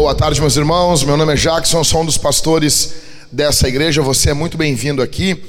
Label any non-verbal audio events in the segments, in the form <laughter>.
Boa tarde, meus irmãos. Meu nome é Jackson, sou um dos pastores dessa igreja. Você é muito bem-vindo aqui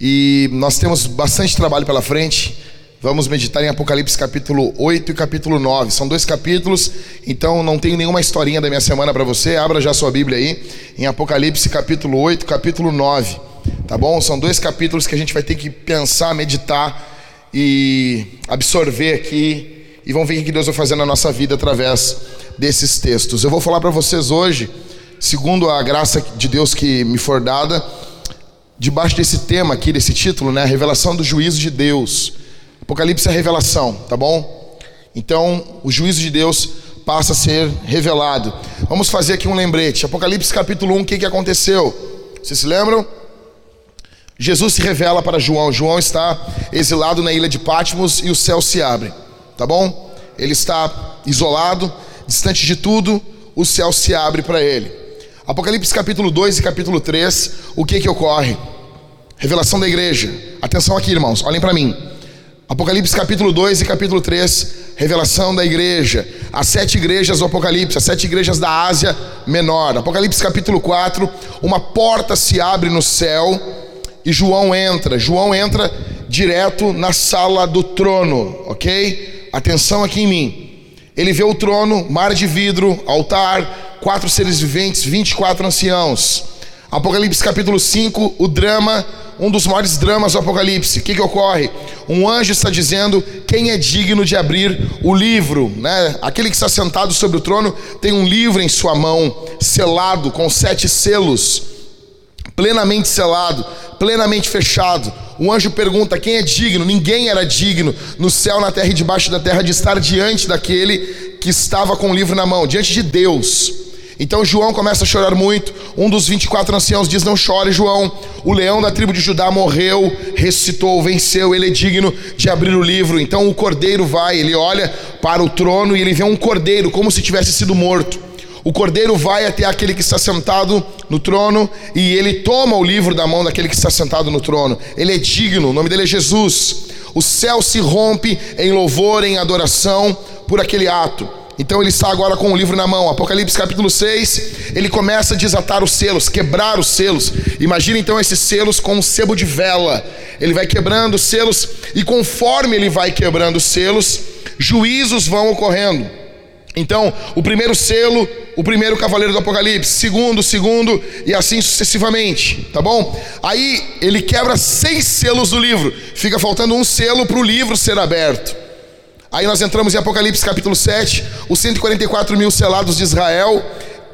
e nós temos bastante trabalho pela frente. Vamos meditar em Apocalipse capítulo 8 e capítulo 9. São dois capítulos, então não tenho nenhuma historinha da minha semana para você. Abra já sua Bíblia aí em Apocalipse capítulo 8, capítulo 9. Tá bom? São dois capítulos que a gente vai ter que pensar, meditar e absorver aqui e vamos ver o que Deus vai fazer na nossa vida através desses textos. Eu vou falar para vocês hoje, segundo a graça de Deus que me for dada, debaixo desse tema aqui, desse título, né, a revelação do juízo de Deus. Apocalipse é a revelação, tá bom? Então, o juízo de Deus passa a ser revelado. Vamos fazer aqui um lembrete. Apocalipse capítulo 1, o que, que aconteceu? Vocês se lembram? Jesus se revela para João. João está exilado na ilha de Patmos e o céu se abre tá bom? Ele está isolado, distante de tudo, o céu se abre para ele. Apocalipse capítulo 2 e capítulo 3, o que que ocorre? Revelação da igreja. Atenção aqui, irmãos, olhem para mim. Apocalipse capítulo 2 e capítulo 3, revelação da igreja. As sete igrejas do Apocalipse, as sete igrejas da Ásia Menor. Apocalipse capítulo 4, uma porta se abre no céu e João entra. João entra direto na sala do trono, ok? Atenção aqui em mim. Ele vê o trono, mar de vidro, altar, quatro seres viventes, 24 anciãos. Apocalipse capítulo 5, o drama, um dos maiores dramas do Apocalipse. O que, que ocorre? Um anjo está dizendo quem é digno de abrir o livro. Né? Aquele que está sentado sobre o trono tem um livro em sua mão, selado com sete selos, plenamente selado, plenamente fechado o anjo pergunta: quem é digno? Ninguém era digno no céu, na terra e debaixo da terra de estar diante daquele que estava com o livro na mão, diante de Deus. Então João começa a chorar muito. Um dos 24 anciãos diz: Não chore, João. O leão da tribo de Judá morreu, ressuscitou, venceu. Ele é digno de abrir o livro. Então o cordeiro vai, ele olha para o trono e ele vê um cordeiro, como se tivesse sido morto. O cordeiro vai até aquele que está sentado no trono e ele toma o livro da mão daquele que está sentado no trono. Ele é digno, o nome dele é Jesus. O céu se rompe em louvor, em adoração por aquele ato. Então ele está agora com o livro na mão. Apocalipse capítulo 6, ele começa a desatar os selos, quebrar os selos. Imagina então esses selos com um sebo de vela. Ele vai quebrando os selos e conforme ele vai quebrando os selos, juízos vão ocorrendo. Então, o primeiro selo, o primeiro cavaleiro do Apocalipse, segundo, segundo e assim sucessivamente, tá bom? Aí ele quebra seis selos do livro, fica faltando um selo para o livro ser aberto. Aí nós entramos em Apocalipse capítulo 7, os 144 mil selados de Israel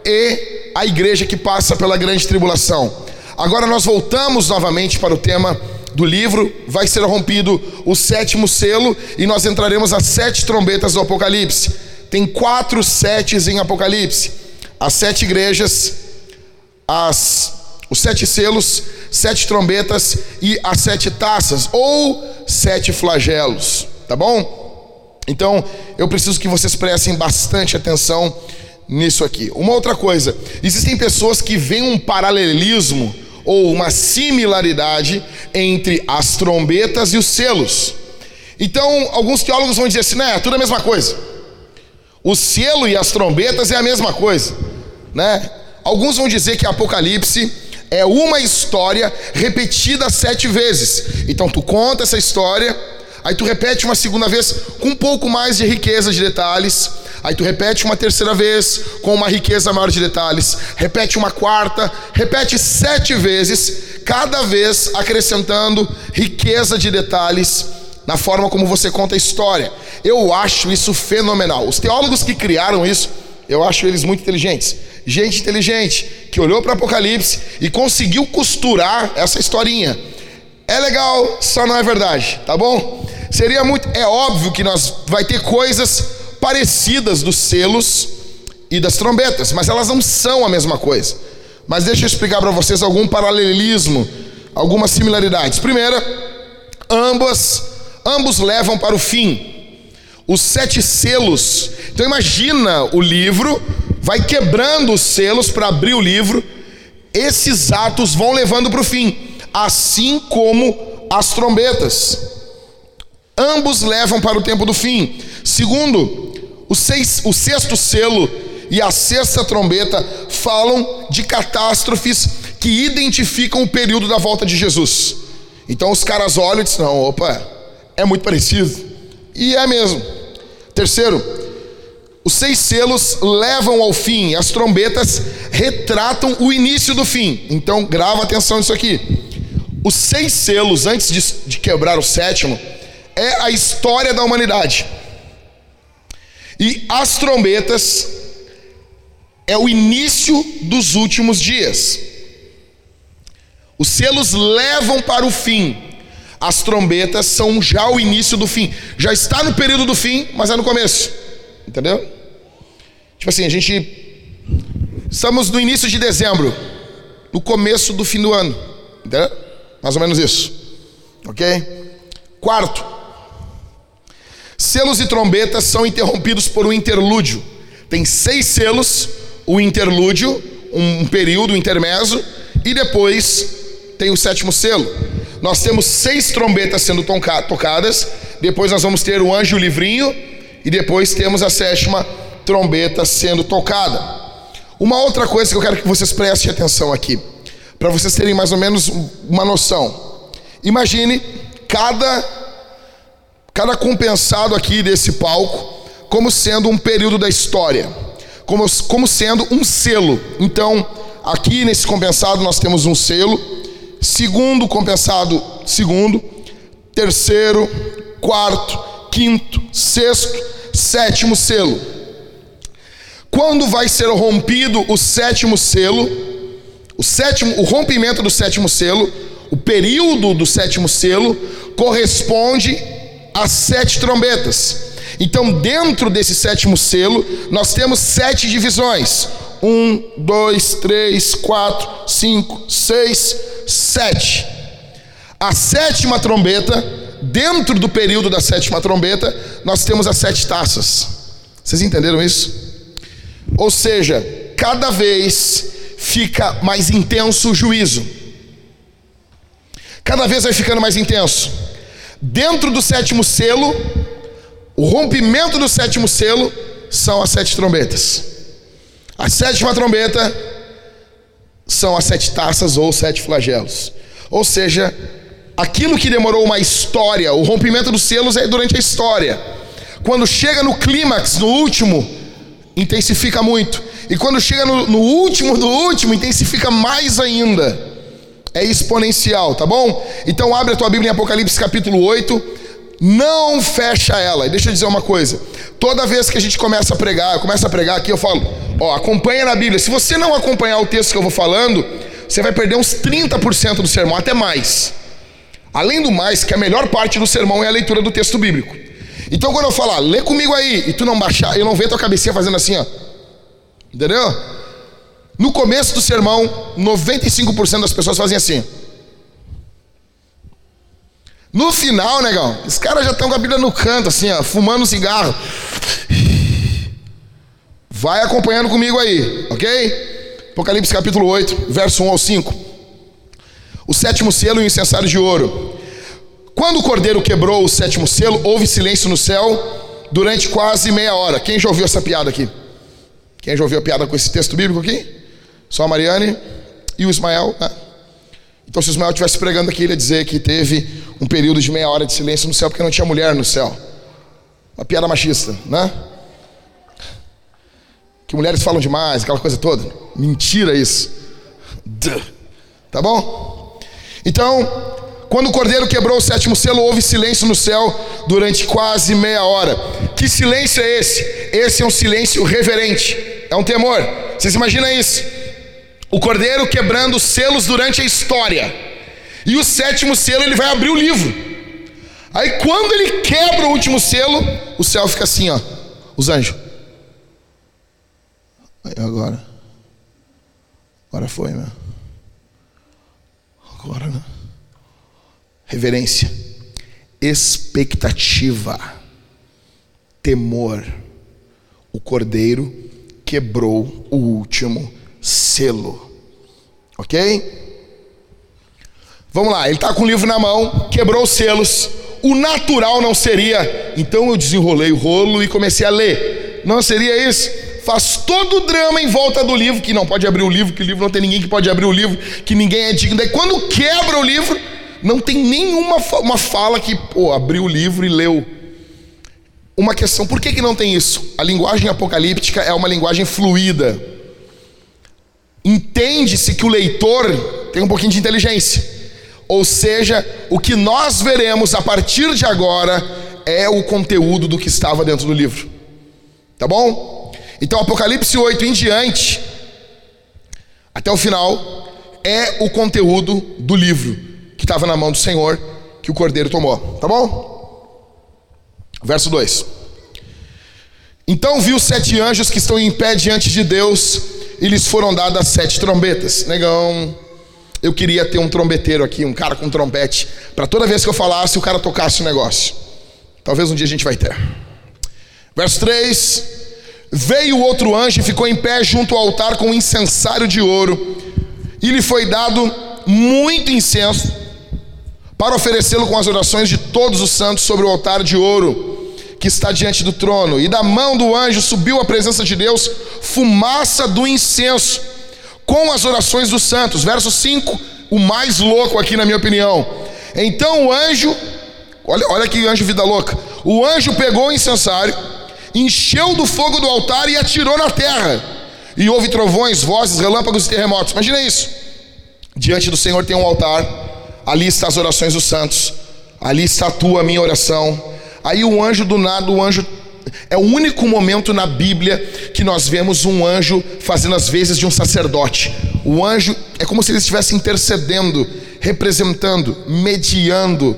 e a igreja que passa pela grande tribulação. Agora nós voltamos novamente para o tema do livro, vai ser rompido o sétimo selo e nós entraremos às sete trombetas do Apocalipse. Tem quatro setes em Apocalipse: as sete igrejas, as, os sete selos, sete trombetas e as sete taças, ou sete flagelos, tá bom? Então, eu preciso que vocês prestem bastante atenção nisso aqui. Uma outra coisa: existem pessoas que veem um paralelismo ou uma similaridade entre as trombetas e os selos. Então, alguns teólogos vão dizer assim, né, é tudo a mesma coisa. O selo e as trombetas é a mesma coisa, né? Alguns vão dizer que Apocalipse é uma história repetida sete vezes. Então tu conta essa história, aí tu repete uma segunda vez com um pouco mais de riqueza de detalhes, aí tu repete uma terceira vez com uma riqueza maior de detalhes, repete uma quarta, repete sete vezes, cada vez acrescentando riqueza de detalhes na forma como você conta a história. Eu acho isso fenomenal. Os teólogos que criaram isso, eu acho eles muito inteligentes. Gente inteligente que olhou para Apocalipse e conseguiu costurar essa historinha. É legal, só não é verdade, tá bom? Seria muito, é óbvio que nós vai ter coisas parecidas dos selos e das trombetas, mas elas não são a mesma coisa. Mas deixa eu explicar para vocês algum paralelismo, algumas similaridades. Primeira, ambas ambos levam para o fim. Os sete selos. Então imagina o livro, vai quebrando os selos para abrir o livro. Esses atos vão levando para o fim, assim como as trombetas. Ambos levam para o tempo do fim. Segundo, o, seis, o sexto selo e a sexta trombeta falam de catástrofes que identificam o período da volta de Jesus. Então os caras olham e dizem: não, opa, é muito parecido. E é mesmo. Terceiro, os seis selos levam ao fim, as trombetas retratam o início do fim. Então grava atenção nisso aqui. Os seis selos, antes de, de quebrar o sétimo, é a história da humanidade. E as trombetas é o início dos últimos dias. Os selos levam para o fim. As trombetas são já o início do fim. Já está no período do fim, mas é no começo. Entendeu? Tipo assim, a gente. Estamos no início de dezembro, no começo do fim do ano. Entendeu? Mais ou menos isso. Ok? Quarto, selos e trombetas são interrompidos por um interlúdio. Tem seis selos, o interlúdio, um período intermezzo, e depois tem o sétimo selo. Nós temos seis trombetas sendo tocadas, depois nós vamos ter o anjo livrinho, e depois temos a sétima trombeta sendo tocada. Uma outra coisa que eu quero que vocês prestem atenção aqui, para vocês terem mais ou menos uma noção. Imagine cada cada compensado aqui desse palco como sendo um período da história, como, como sendo um selo. Então, aqui nesse compensado nós temos um selo, segundo compensado, segundo, terceiro, quarto, quinto, sexto, sétimo selo. Quando vai ser rompido o sétimo selo, o sétimo, o rompimento do sétimo selo, o período do sétimo selo corresponde às sete trombetas. Então, dentro desse sétimo selo, nós temos sete divisões: um, dois, três, quatro, cinco, seis, sete. A sétima trombeta, dentro do período da sétima trombeta, nós temos as sete taças. Vocês entenderam isso? Ou seja, cada vez fica mais intenso o juízo. Cada vez vai ficando mais intenso. Dentro do sétimo selo, o rompimento do sétimo selo são as sete trombetas. A sétima trombeta são as sete taças ou sete flagelos. Ou seja, aquilo que demorou uma história, o rompimento dos selos é durante a história. Quando chega no clímax, no último, intensifica muito. E quando chega no, no último do último, intensifica mais ainda. É exponencial, tá bom? Então abre a tua Bíblia em Apocalipse capítulo 8. Não fecha ela. E deixa eu dizer uma coisa. Toda vez que a gente começa a pregar, eu começo a pregar aqui, eu falo, ó, acompanha na Bíblia. Se você não acompanhar o texto que eu vou falando, você vai perder uns 30% do sermão, até mais. Além do mais, que a melhor parte do sermão é a leitura do texto bíblico. Então quando eu falar, lê comigo aí, e tu não baixar, eu não ver tua cabecinha fazendo assim, ó. Entendeu? No começo do sermão, 95% das pessoas fazem assim. No final, negão, os caras já estão com a Bíblia no canto, assim, ó, fumando um cigarro. Vai acompanhando comigo aí, ok? Apocalipse capítulo 8, verso 1 ao 5. O sétimo selo e o incensário de ouro. Quando o cordeiro quebrou o sétimo selo, houve silêncio no céu durante quase meia hora. Quem já ouviu essa piada aqui? Quem já ouviu a piada com esse texto bíblico aqui? Só a Mariane e o Ismael. Né? Então, se o Ismael estivesse pregando aqui, ele ia dizer que teve um período de meia hora de silêncio no céu porque não tinha mulher no céu. Uma piada machista, né? Que mulheres falam demais, aquela coisa toda. Mentira isso. Tá bom? Então, quando o cordeiro quebrou o sétimo selo, houve silêncio no céu durante quase meia hora. Que silêncio é esse? Esse é um silêncio reverente, é um temor. Vocês imaginam isso? O cordeiro quebrando os selos durante a história. E o sétimo selo ele vai abrir o livro. Aí quando ele quebra o último selo, o céu fica assim, ó. Os anjos. Aí agora. Agora foi, meu. Agora, né? Reverência. Expectativa. Temor. O cordeiro quebrou o último selo. Ok? Vamos lá, ele está com o livro na mão, quebrou os selos. O natural não seria, então eu desenrolei o rolo e comecei a ler. Não seria isso? Faz todo o drama em volta do livro, que não pode abrir o livro, que o livro não tem ninguém que pode abrir o livro, que ninguém é digno. Daí quando quebra o livro, não tem nenhuma uma fala que, pô, abriu o livro e leu. Uma questão, por que, que não tem isso? A linguagem apocalíptica é uma linguagem fluida. Entende-se que o leitor tem um pouquinho de inteligência. Ou seja, o que nós veremos a partir de agora é o conteúdo do que estava dentro do livro. Tá bom? Então, Apocalipse 8 em diante, até o final, é o conteúdo do livro que estava na mão do Senhor, que o cordeiro tomou. Tá bom? Verso 2. Então viu sete anjos que estão em pé diante de Deus, e lhes foram dadas sete trombetas. Negão, eu queria ter um trombeteiro aqui, um cara com trompete, para toda vez que eu falasse, o cara tocasse o negócio. Talvez um dia a gente vai ter. Verso 3: Veio outro anjo e ficou em pé junto ao altar com um incensário de ouro, e lhe foi dado muito incenso para oferecê-lo com as orações de todos os santos sobre o altar de ouro que está diante do trono. E da mão do anjo subiu à presença de Deus fumaça do incenso com as orações dos santos. Verso 5, o mais louco aqui na minha opinião. Então o anjo, olha, olha que anjo vida louca. O anjo pegou o incensário, encheu do fogo do altar e atirou na terra. E houve trovões, vozes, relâmpagos e terremotos. Imagina isso. Diante do Senhor tem um altar ali está as orações dos santos, ali está a tua, minha oração. Aí o anjo do nada, o anjo é o único momento na Bíblia que nós vemos um anjo fazendo as vezes de um sacerdote. O anjo é como se ele estivesse intercedendo, representando, mediando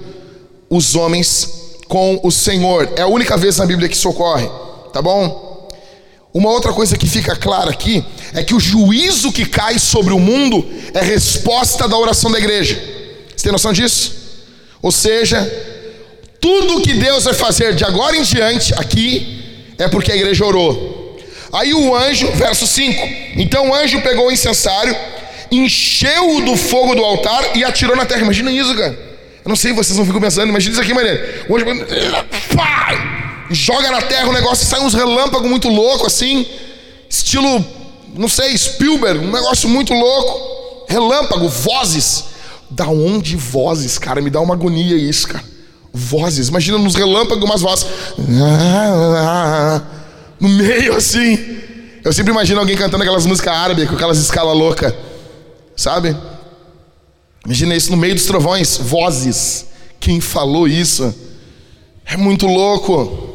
os homens com o Senhor. É a única vez na Bíblia que isso ocorre, tá bom? Uma outra coisa que fica clara aqui é que o juízo que cai sobre o mundo é resposta da oração da igreja. Você tem noção disso? Ou seja, tudo que Deus vai fazer de agora em diante aqui é porque a igreja orou. Aí o anjo, verso 5: Então o anjo pegou o incensário, encheu-o do fogo do altar e atirou na terra. Imagina isso, cara. Eu não sei, vocês não ficam pensando, imagina isso aqui. O anjo pá, joga na terra o negócio e sai uns relâmpagos muito louco assim, estilo, não sei, Spielberg, um negócio muito louco. Relâmpago, vozes. Da onde vozes, cara? Me dá uma agonia isso, cara. Vozes. Imagina nos relâmpagos umas vozes. No meio assim. Eu sempre imagino alguém cantando aquelas músicas árabes com aquelas escalas loucas. Sabe? Imagina isso no meio dos trovões. Vozes. Quem falou isso? É muito louco.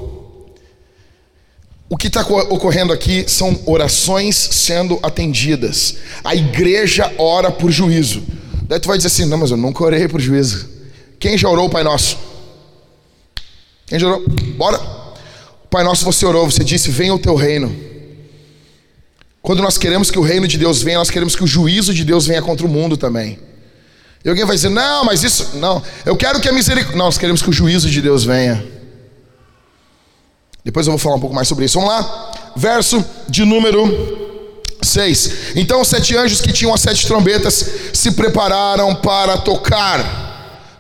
O que está ocorrendo aqui são orações sendo atendidas. A igreja ora por juízo. Daí tu vai dizer assim: não, mas eu nunca orei por juízo. Quem já orou o Pai Nosso? Quem já orou? Bora. Pai Nosso, você orou, você disse: venha o teu reino. Quando nós queremos que o reino de Deus venha, nós queremos que o juízo de Deus venha contra o mundo também. E alguém vai dizer: não, mas isso. Não, eu quero que a misericórdia. Nós queremos que o juízo de Deus venha. Depois eu vou falar um pouco mais sobre isso. Vamos lá. Verso de número 6. Então os sete anjos que tinham as sete trombetas se prepararam para tocar.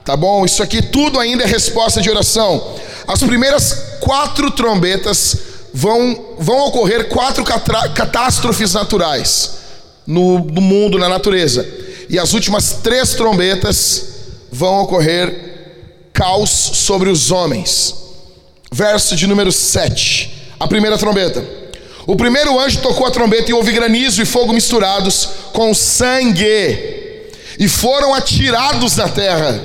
Tá bom? Isso aqui tudo ainda é resposta de oração. As primeiras quatro trombetas vão, vão ocorrer quatro catástrofes naturais no, no mundo, na natureza. E as últimas três trombetas vão ocorrer caos sobre os homens. Verso de número 7. A primeira trombeta. O primeiro anjo tocou a trombeta e houve granizo e fogo misturados com sangue, e foram atirados na terra.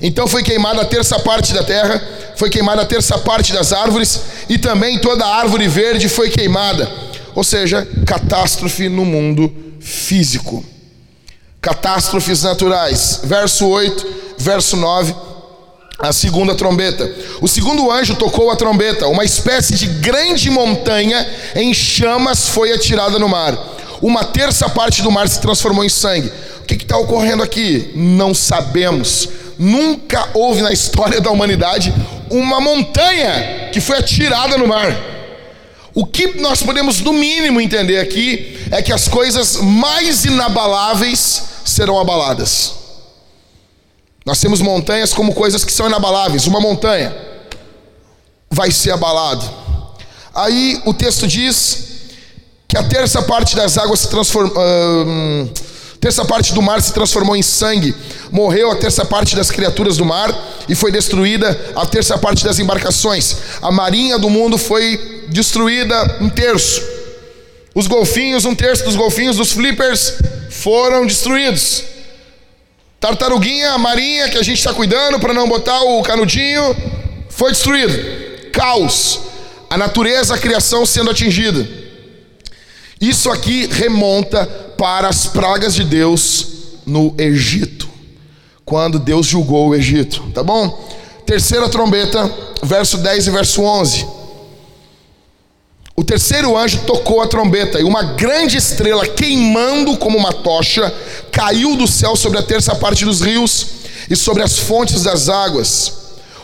Então foi queimada a terça parte da terra, foi queimada a terça parte das árvores, e também toda a árvore verde foi queimada. Ou seja, catástrofe no mundo físico. Catástrofes naturais. Verso 8, verso 9 a segunda trombeta. O segundo anjo tocou a trombeta, uma espécie de grande montanha em chamas foi atirada no mar. Uma terça parte do mar se transformou em sangue. O que está ocorrendo aqui? Não sabemos. Nunca houve na história da humanidade uma montanha que foi atirada no mar. O que nós podemos, no mínimo, entender aqui é que as coisas mais inabaláveis serão abaladas. Nós temos montanhas como coisas que são inabaláveis. Uma montanha vai ser abalado. Aí o texto diz que a terça parte das águas se transformou. Terça parte do mar se transformou em sangue. Morreu a terça parte das criaturas do mar e foi destruída a terça parte das embarcações. A marinha do mundo foi destruída um terço. Os golfinhos, um terço dos golfinhos, dos flippers foram destruídos. Tartaruguinha, marinha que a gente está cuidando para não botar o canudinho, foi destruído. Caos. A natureza, a criação sendo atingida. Isso aqui remonta para as pragas de Deus no Egito, quando Deus julgou o Egito, tá bom? Terceira trombeta, verso 10 e verso 11. O terceiro anjo tocou a trombeta e uma grande estrela queimando como uma tocha caiu do céu sobre a terça parte dos rios e sobre as fontes das águas.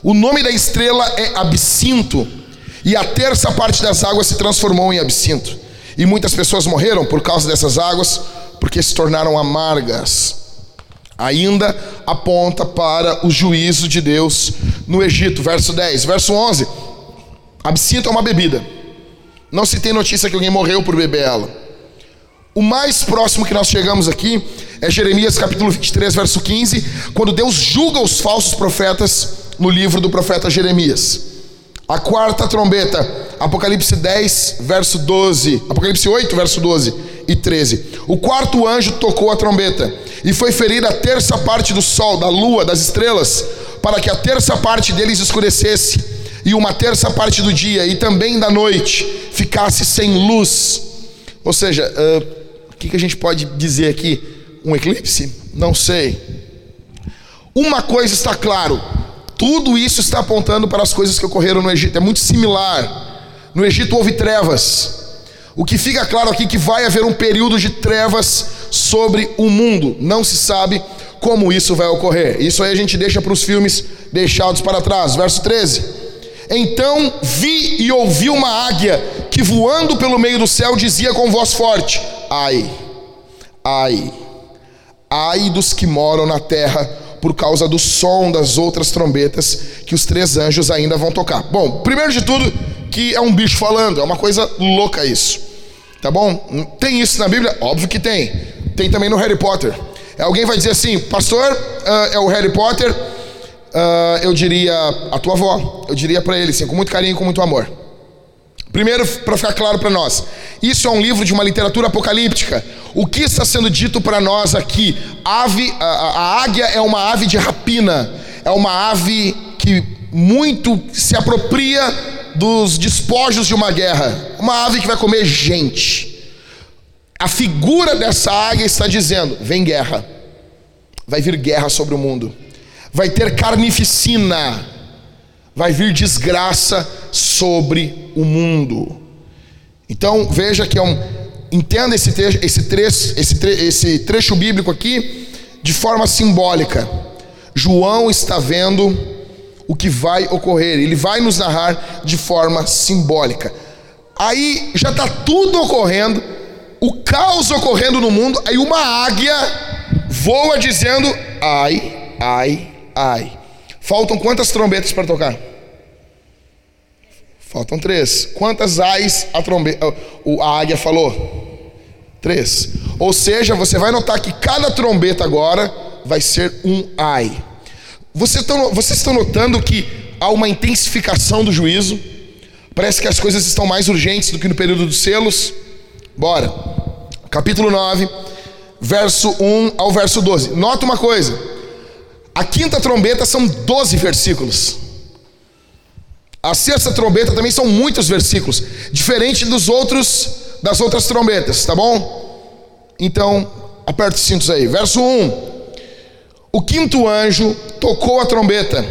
O nome da estrela é Absinto e a terça parte das águas se transformou em absinto. E muitas pessoas morreram por causa dessas águas, porque se tornaram amargas. Ainda aponta para o juízo de Deus no Egito, verso 10. Verso 11: Absinto é uma bebida. Não se tem notícia que alguém morreu por beber ela. O mais próximo que nós chegamos aqui é Jeremias capítulo 23, verso 15, quando Deus julga os falsos profetas no livro do profeta Jeremias. A quarta trombeta, Apocalipse 10, verso 12. Apocalipse 8, verso 12 e 13. O quarto anjo tocou a trombeta e foi ferir a terça parte do sol, da lua, das estrelas, para que a terça parte deles escurecesse e uma terça parte do dia e também da noite ficasse sem luz. Ou seja, uh, o que, que a gente pode dizer aqui? Um eclipse? Não sei. Uma coisa está claro: tudo isso está apontando para as coisas que ocorreram no Egito. É muito similar. No Egito houve trevas. O que fica claro aqui é que vai haver um período de trevas sobre o mundo. Não se sabe como isso vai ocorrer. Isso aí a gente deixa para os filmes deixados para trás. Verso 13. Então vi e ouvi uma águia que voando pelo meio do céu dizia com voz forte: Ai, ai, ai dos que moram na terra por causa do som das outras trombetas que os três anjos ainda vão tocar. Bom, primeiro de tudo, que é um bicho falando, é uma coisa louca isso. Tá bom? Tem isso na Bíblia? Óbvio que tem. Tem também no Harry Potter. Alguém vai dizer assim, pastor, uh, é o Harry Potter, uh, eu diria a tua avó, eu diria para ele assim, com muito carinho, com muito amor. Primeiro, para ficar claro para nós, isso é um livro de uma literatura apocalíptica. O que está sendo dito para nós aqui? Ave, a, a, águia é uma ave de rapina, é uma ave que muito se apropria dos despojos de uma guerra, uma ave que vai comer gente. A figura dessa águia está dizendo: vem guerra, vai vir guerra sobre o mundo, vai ter carnificina vai vir desgraça sobre o mundo. Então veja que é um, entenda esse trecho, esse esse, esse trecho bíblico aqui de forma simbólica. João está vendo o que vai ocorrer, ele vai nos narrar de forma simbólica. Aí já está tudo ocorrendo, o caos ocorrendo no mundo, aí uma águia voa dizendo: ai, ai, ai. Faltam quantas trombetas para tocar? Faltam três. Quantas ais a, trombeta, a águia falou? Três. Ou seja, você vai notar que cada trombeta agora vai ser um ai. Vocês estão, vocês estão notando que há uma intensificação do juízo? Parece que as coisas estão mais urgentes do que no período dos selos. Bora. Capítulo 9, verso 1 ao verso 12. Nota uma coisa. A quinta trombeta são 12 versículos. A sexta trombeta também são muitos versículos, diferente dos outros das outras trombetas, tá bom? Então, aperta os cintos aí. Verso 1. O quinto anjo tocou a trombeta.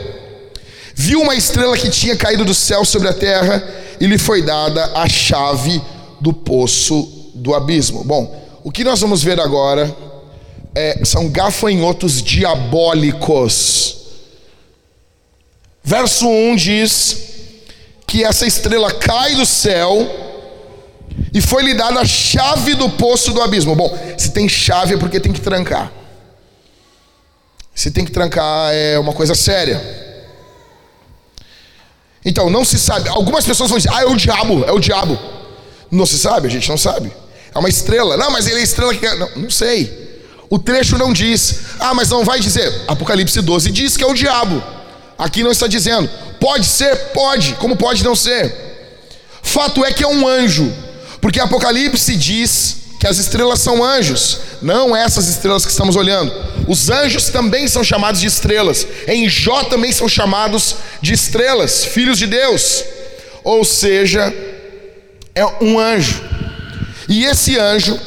Viu uma estrela que tinha caído do céu sobre a terra e lhe foi dada a chave do poço do abismo. Bom, o que nós vamos ver agora é, são gafanhotos diabólicos. Verso 1 diz que essa estrela cai do céu e foi lhe dada a chave do poço do abismo. Bom, se tem chave é porque tem que trancar. Se tem que trancar é uma coisa séria. Então, não se sabe. Algumas pessoas vão dizer, ah, é o diabo, é o diabo. Não se sabe, a gente não sabe. É uma estrela. Não, mas ele é estrela que. Não, não sei. O trecho não diz. Ah, mas não vai dizer. Apocalipse 12 diz que é o diabo. Aqui não está dizendo. Pode ser? Pode. Como pode não ser? Fato é que é um anjo. Porque Apocalipse diz que as estrelas são anjos, não essas estrelas que estamos olhando. Os anjos também são chamados de estrelas. Em Jó também são chamados de estrelas, filhos de Deus. Ou seja, é um anjo. E esse anjo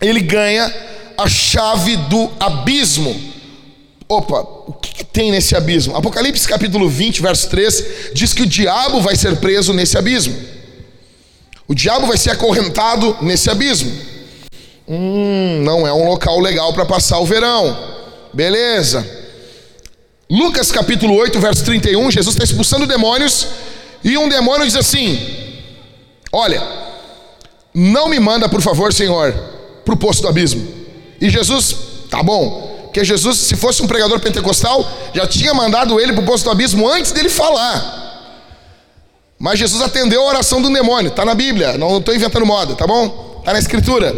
ele ganha a chave do abismo. Opa, o que, que, tem nesse abismo? Apocalipse capítulo 20, verso 3 diz que o diabo vai ser preso nesse abismo. O diabo vai ser acorrentado nesse abismo. Hum, não é um local legal para passar o verão. Beleza. Lucas capítulo 8, verso 31, Jesus está expulsando demônios e um demônio diz assim: Olha, não me manda, por favor, Senhor, para o poço do abismo. E Jesus, tá bom, porque Jesus, se fosse um pregador pentecostal, já tinha mandado ele para o poço do abismo antes dele falar. Mas Jesus atendeu a oração do demônio, está na Bíblia, não estou inventando moda, tá bom? Está na Escritura.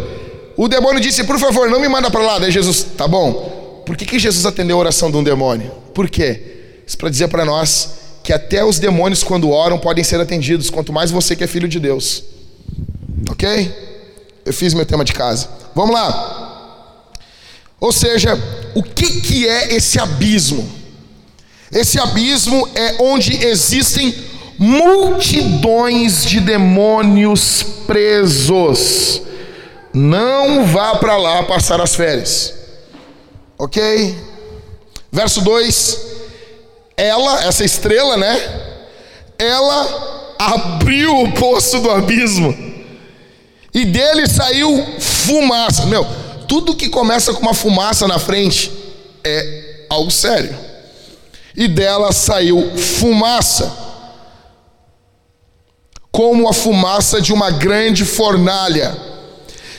O demônio disse: Por favor, não me manda para lá. Daí Jesus, tá bom. Por que, que Jesus atendeu a oração de um demônio? Por quê? Isso para dizer para nós que até os demônios, quando oram, podem ser atendidos, quanto mais você que é filho de Deus. Ok? Eu fiz meu tema de casa. Vamos lá. Ou seja, o que, que é esse abismo? Esse abismo é onde existem multidões de demônios presos. Não vá para lá passar as férias. Ok? Verso 2: Ela, essa estrela, né? Ela abriu o poço do abismo e dele saiu fumaça. Meu, tudo que começa com uma fumaça na frente é algo sério. E dela saiu fumaça como a fumaça de uma grande fornalha.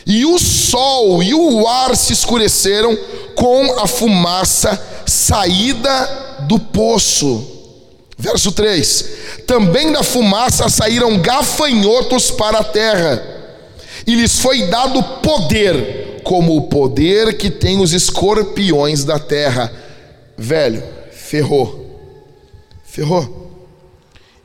E o sol e o ar se escureceram com a fumaça saída do poço. Verso 3: Também da fumaça saíram gafanhotos para a terra, e lhes foi dado poder, como o poder que tem os escorpiões da terra. Velho, ferrou, ferrou.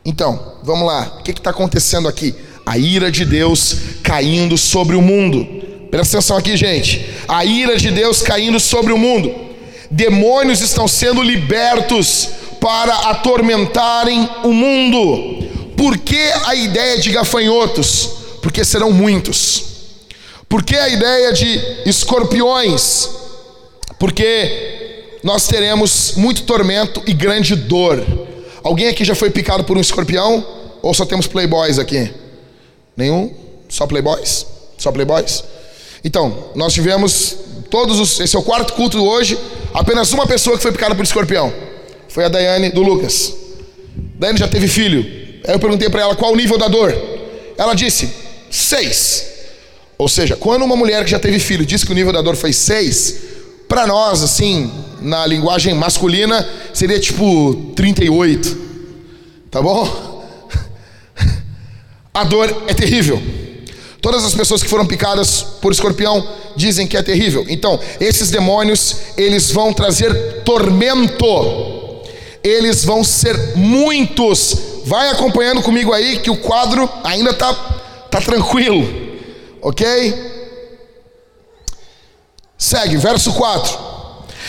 Então, vamos lá, o que está acontecendo aqui? A ira de Deus caindo sobre o mundo. Presta atenção aqui, gente. A ira de Deus caindo sobre o mundo. Demônios estão sendo libertos para atormentarem o mundo. Por que a ideia de gafanhotos? Porque serão muitos. Por que a ideia de escorpiões? Porque nós teremos muito tormento e grande dor. Alguém aqui já foi picado por um escorpião? Ou só temos playboys aqui? Nenhum? Só playboys? Só playboys? Então, nós tivemos todos os. Esse é o quarto culto hoje. Apenas uma pessoa que foi picada por escorpião. Foi a Daiane do Lucas. Daiane já teve filho. Aí eu perguntei para ela qual o nível da dor. Ela disse: seis. Ou seja, quando uma mulher que já teve filho disse que o nível da dor foi seis, para nós, assim, na linguagem masculina, seria tipo 38. Tá bom? A dor é terrível. Todas as pessoas que foram picadas por escorpião dizem que é terrível. Então, esses demônios, eles vão trazer tormento. Eles vão ser muitos. Vai acompanhando comigo aí que o quadro ainda tá tá tranquilo. OK? Segue, verso 4.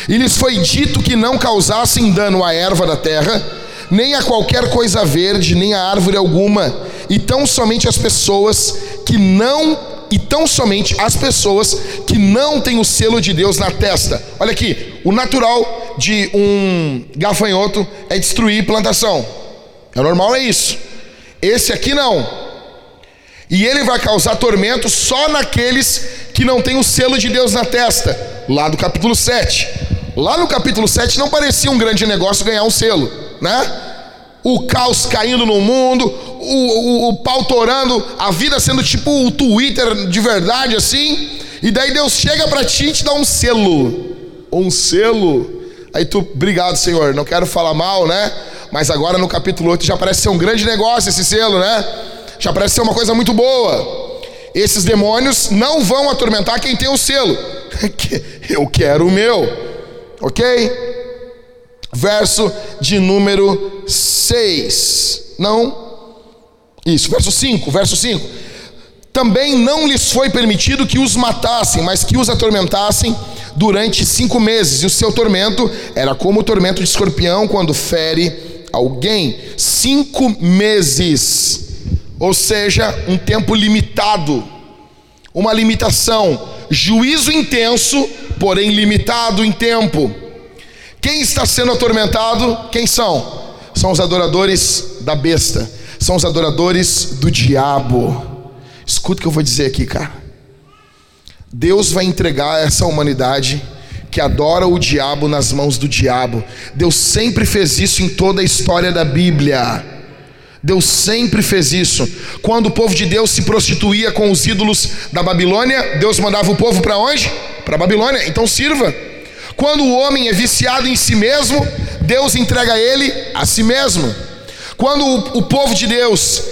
E lhes foi dito que não causassem dano à erva da terra, nem a qualquer coisa verde, nem a árvore alguma, e tão somente as pessoas que não e tão somente as pessoas que não têm o selo de Deus na testa. Olha aqui, o natural de um gafanhoto é destruir plantação. É normal é isso. Esse aqui não. E ele vai causar tormento só naqueles que não têm o selo de Deus na testa, lá do capítulo 7. Lá no capítulo 7 não parecia um grande negócio ganhar um selo, né? O caos caindo no mundo, o, o, o pau torando, a vida sendo tipo o Twitter de verdade assim, e daí Deus chega para ti e te dá um selo. Um selo. Aí tu, obrigado, Senhor, não quero falar mal, né? Mas agora no capítulo 8 já parece ser um grande negócio esse selo, né? Já parece ser uma coisa muito boa. esses demônios não vão atormentar quem tem o selo. <laughs> Eu quero o meu, ok? Verso de número 6. Não, isso, verso 5, verso 5. Também não lhes foi permitido que os matassem, mas que os atormentassem durante cinco meses. E o seu tormento era como o tormento de escorpião quando fere alguém. Cinco meses ou seja, um tempo limitado, uma limitação, juízo intenso, porém limitado em tempo. Quem está sendo atormentado? Quem são? São os adoradores da besta, são os adoradores do diabo. Escuta o que eu vou dizer aqui, cara. Deus vai entregar essa humanidade que adora o diabo nas mãos do diabo. Deus sempre fez isso em toda a história da Bíblia. Deus sempre fez isso. Quando o povo de Deus se prostituía com os ídolos da Babilônia, Deus mandava o povo para onde? Para Babilônia. Então sirva. Quando o homem é viciado em si mesmo, Deus entrega ele a si mesmo. Quando o, o povo de Deus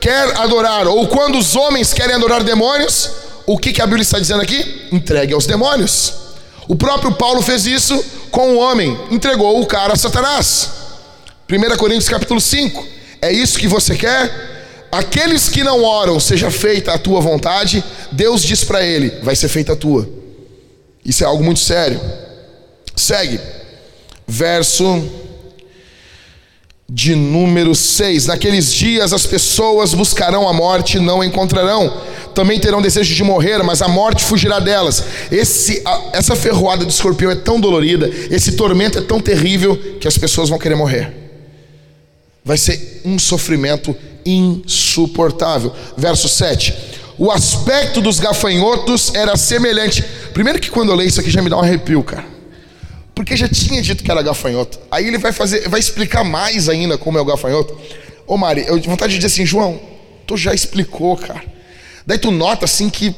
quer adorar, ou quando os homens querem adorar demônios, o que, que a Bíblia está dizendo aqui? Entregue aos demônios. O próprio Paulo fez isso com o homem, entregou o cara a Satanás. 1 Coríntios capítulo 5. É isso que você quer? Aqueles que não oram, seja feita a tua vontade, Deus diz para ele: vai ser feita a tua. Isso é algo muito sério. Segue. Verso de número 6. Naqueles dias as pessoas buscarão a morte e não a encontrarão. Também terão desejo de morrer, mas a morte fugirá delas. Esse, a, essa ferroada do escorpião é tão dolorida, esse tormento é tão terrível que as pessoas vão querer morrer vai ser um sofrimento insuportável. Verso 7. O aspecto dos gafanhotos era semelhante. Primeiro que quando eu leio isso aqui já me dá um arrepio, cara. Porque já tinha dito que era gafanhoto. Aí ele vai fazer, vai explicar mais ainda como é o gafanhoto. Ô Mari, eu tenho vontade de dizer assim, João, tu já explicou, cara. Daí tu nota assim que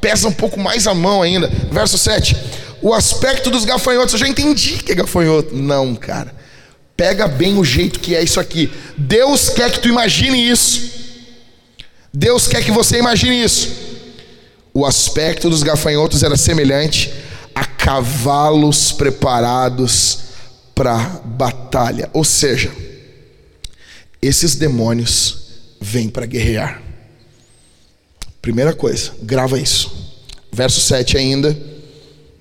pesa um pouco mais a mão ainda. Verso 7. O aspecto dos gafanhotos, eu já entendi que é gafanhoto. Não, cara. Pega bem o jeito que é isso aqui. Deus quer que tu imagine isso. Deus quer que você imagine isso. O aspecto dos gafanhotos era semelhante a cavalos preparados para batalha. Ou seja, esses demônios vêm para guerrear. Primeira coisa, grava isso. Verso 7 ainda.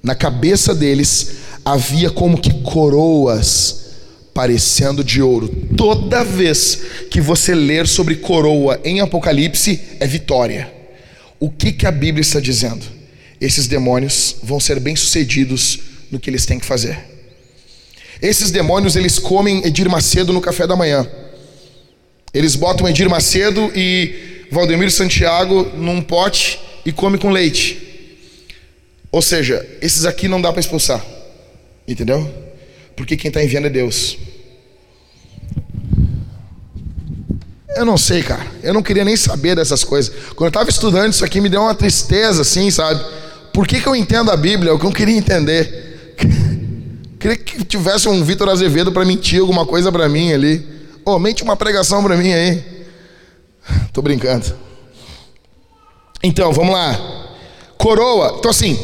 Na cabeça deles havia como que coroas parecendo de ouro. Toda vez que você ler sobre coroa em Apocalipse, é vitória. O que, que a Bíblia está dizendo? Esses demônios vão ser bem-sucedidos no que eles têm que fazer. Esses demônios, eles comem Edir Macedo no café da manhã. Eles botam Edir Macedo e Valdemir Santiago num pote e come com leite. Ou seja, esses aqui não dá para expulsar. Entendeu? Porque quem está enviando é Deus. Eu não sei, cara. Eu não queria nem saber dessas coisas. Quando eu estava estudando isso aqui, me deu uma tristeza, assim, sabe? Por que, que eu entendo a Bíblia? O que eu queria entender. <laughs> queria que tivesse um Vitor Azevedo para mentir alguma coisa para mim ali. Ô, oh, mente uma pregação para mim aí. <laughs> Tô brincando. Então, vamos lá. Coroa. Então, assim,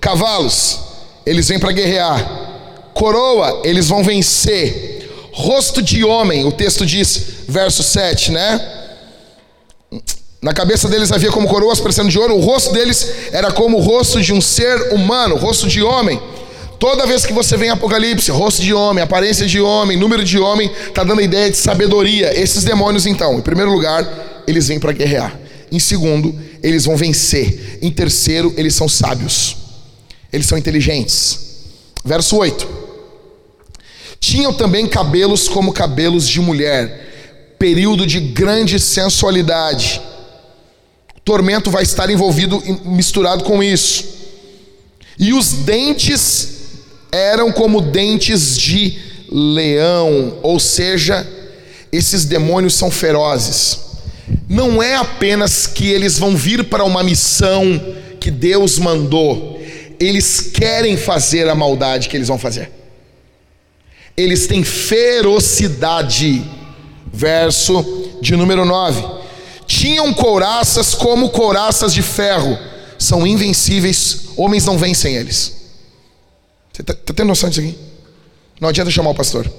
cavalos, eles vêm para guerrear coroa, eles vão vencer. Rosto de homem, o texto diz, verso 7, né? Na cabeça deles havia como coroas parecendo de ouro, o rosto deles era como o rosto de um ser humano, rosto de homem. Toda vez que você vê em Apocalipse, rosto de homem, aparência de homem, número de homem, está dando a ideia de sabedoria. Esses demônios, então, em primeiro lugar, eles vêm para guerrear. Em segundo, eles vão vencer. Em terceiro, eles são sábios. Eles são inteligentes. Verso 8. Tinham também cabelos como cabelos de mulher, período de grande sensualidade. O tormento vai estar envolvido, misturado com isso. E os dentes eram como dentes de leão, ou seja, esses demônios são ferozes. Não é apenas que eles vão vir para uma missão que Deus mandou, eles querem fazer a maldade que eles vão fazer eles têm ferocidade. Verso de número 9: Tinham couraças como couraças de ferro. São invencíveis, homens não vencem eles. Você está tá tendo noção disso aqui? Não adianta chamar o pastor.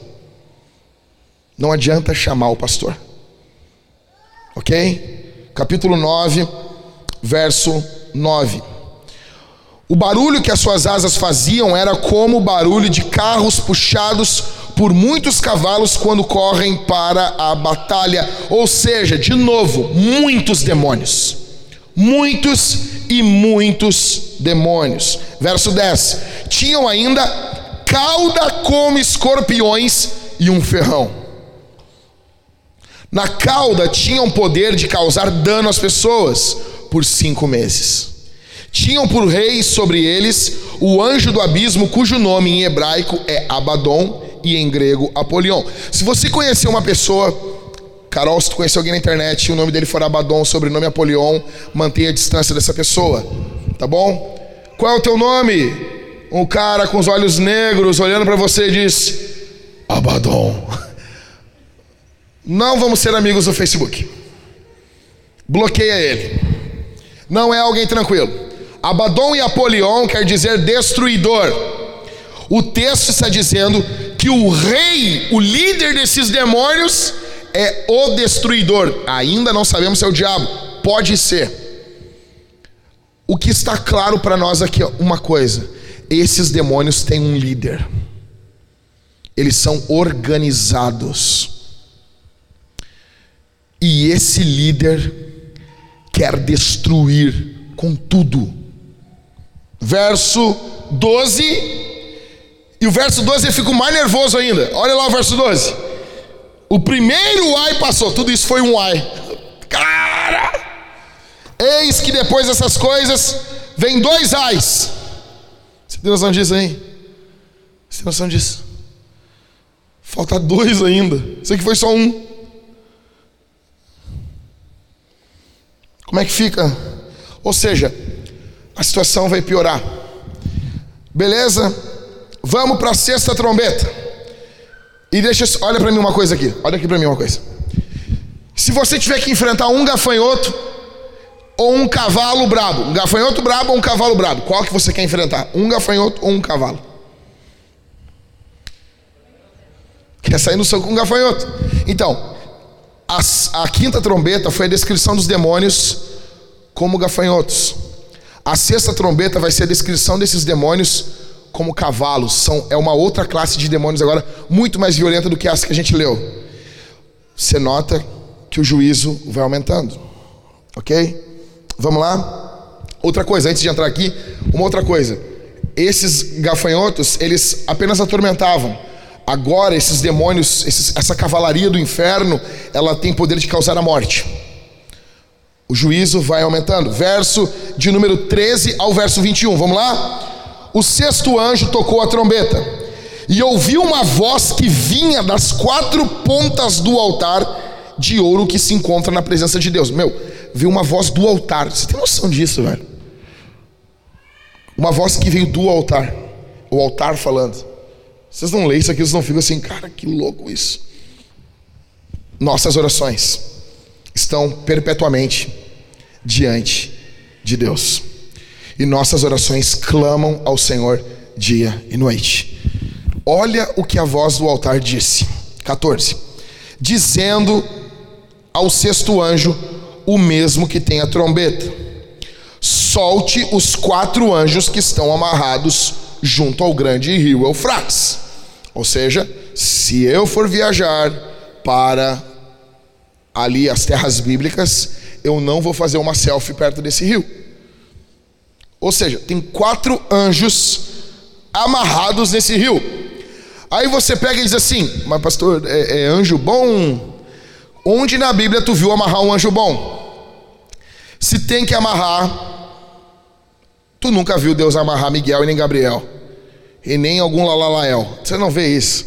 Não adianta chamar o pastor. Ok? Capítulo 9, verso 9. O barulho que as suas asas faziam era como o barulho de carros puxados por muitos cavalos quando correm para a batalha. Ou seja, de novo, muitos demônios. Muitos e muitos demônios. Verso 10: Tinham ainda cauda como escorpiões e um ferrão. Na cauda tinham poder de causar dano às pessoas por cinco meses. Tinham por rei sobre eles o anjo do abismo, cujo nome em hebraico é Abaddon e em grego Apolion. Se você conhecer uma pessoa, Carol, se tu conhecer alguém na internet e o nome dele for Abaddon, sobrenome Apolion, mantenha a distância dessa pessoa, tá bom? Qual é o teu nome? Um cara com os olhos negros olhando para você diz: Abaddon. Não vamos ser amigos no Facebook. Bloqueia ele. Não é alguém tranquilo. Abaddon e Apolion quer dizer destruidor. O texto está dizendo que o rei, o líder desses demônios, é o destruidor. Ainda não sabemos se é o diabo. Pode ser. O que está claro para nós aqui é uma coisa: esses demônios têm um líder. Eles são organizados. E esse líder quer destruir com tudo verso 12. E o verso 12 eu fico mais nervoso ainda. Olha lá o verso 12. O primeiro ai passou, tudo isso foi um ai. <laughs> Cara! Eis que depois dessas coisas vem dois ais. Você tem noção disso aí? Você tem noção disso? Falta dois ainda. Isso que foi só um. Como é que fica? Ou seja, a situação vai piorar. Beleza? Vamos para a sexta trombeta. E deixa, olha para mim uma coisa aqui. Olha aqui para mim uma coisa. Se você tiver que enfrentar um gafanhoto ou um cavalo brabo, um gafanhoto brabo ou um cavalo brabo, qual que você quer enfrentar? Um gafanhoto ou um cavalo? Quer sair no soco com um gafanhoto? Então, a, a quinta trombeta foi a descrição dos demônios como gafanhotos. A sexta trombeta vai ser a descrição desses demônios como cavalos. São, é uma outra classe de demônios agora, muito mais violenta do que essa que a gente leu. Você nota que o juízo vai aumentando. Ok? Vamos lá? Outra coisa, antes de entrar aqui, uma outra coisa. Esses gafanhotos, eles apenas atormentavam. Agora, esses demônios, esses, essa cavalaria do inferno, ela tem poder de causar a morte. O juízo vai aumentando. Verso de número 13 ao verso 21. Vamos lá? O sexto anjo tocou a trombeta. E ouviu uma voz que vinha das quatro pontas do altar de ouro que se encontra na presença de Deus. Meu, viu uma voz do altar. Você tem noção disso, velho? Uma voz que veio do altar. O altar falando. Vocês não leem isso aqui, vocês não ficam assim, cara, que louco isso. Nossas orações estão perpetuamente diante de Deus. E nossas orações clamam ao Senhor dia e noite. Olha o que a voz do altar disse. 14. Dizendo ao sexto anjo, o mesmo que tem a trombeta: Solte os quatro anjos que estão amarrados junto ao grande rio Eufrates. Ou seja, se eu for viajar para ali as terras bíblicas, eu não vou fazer uma selfie perto desse rio. Ou seja, tem quatro anjos amarrados nesse rio. Aí você pega e diz assim: Mas, pastor, é, é anjo bom? Onde na Bíblia tu viu amarrar um anjo bom? Se tem que amarrar, tu nunca viu Deus amarrar Miguel e nem Gabriel, e nem algum Lalalael. Você não vê isso.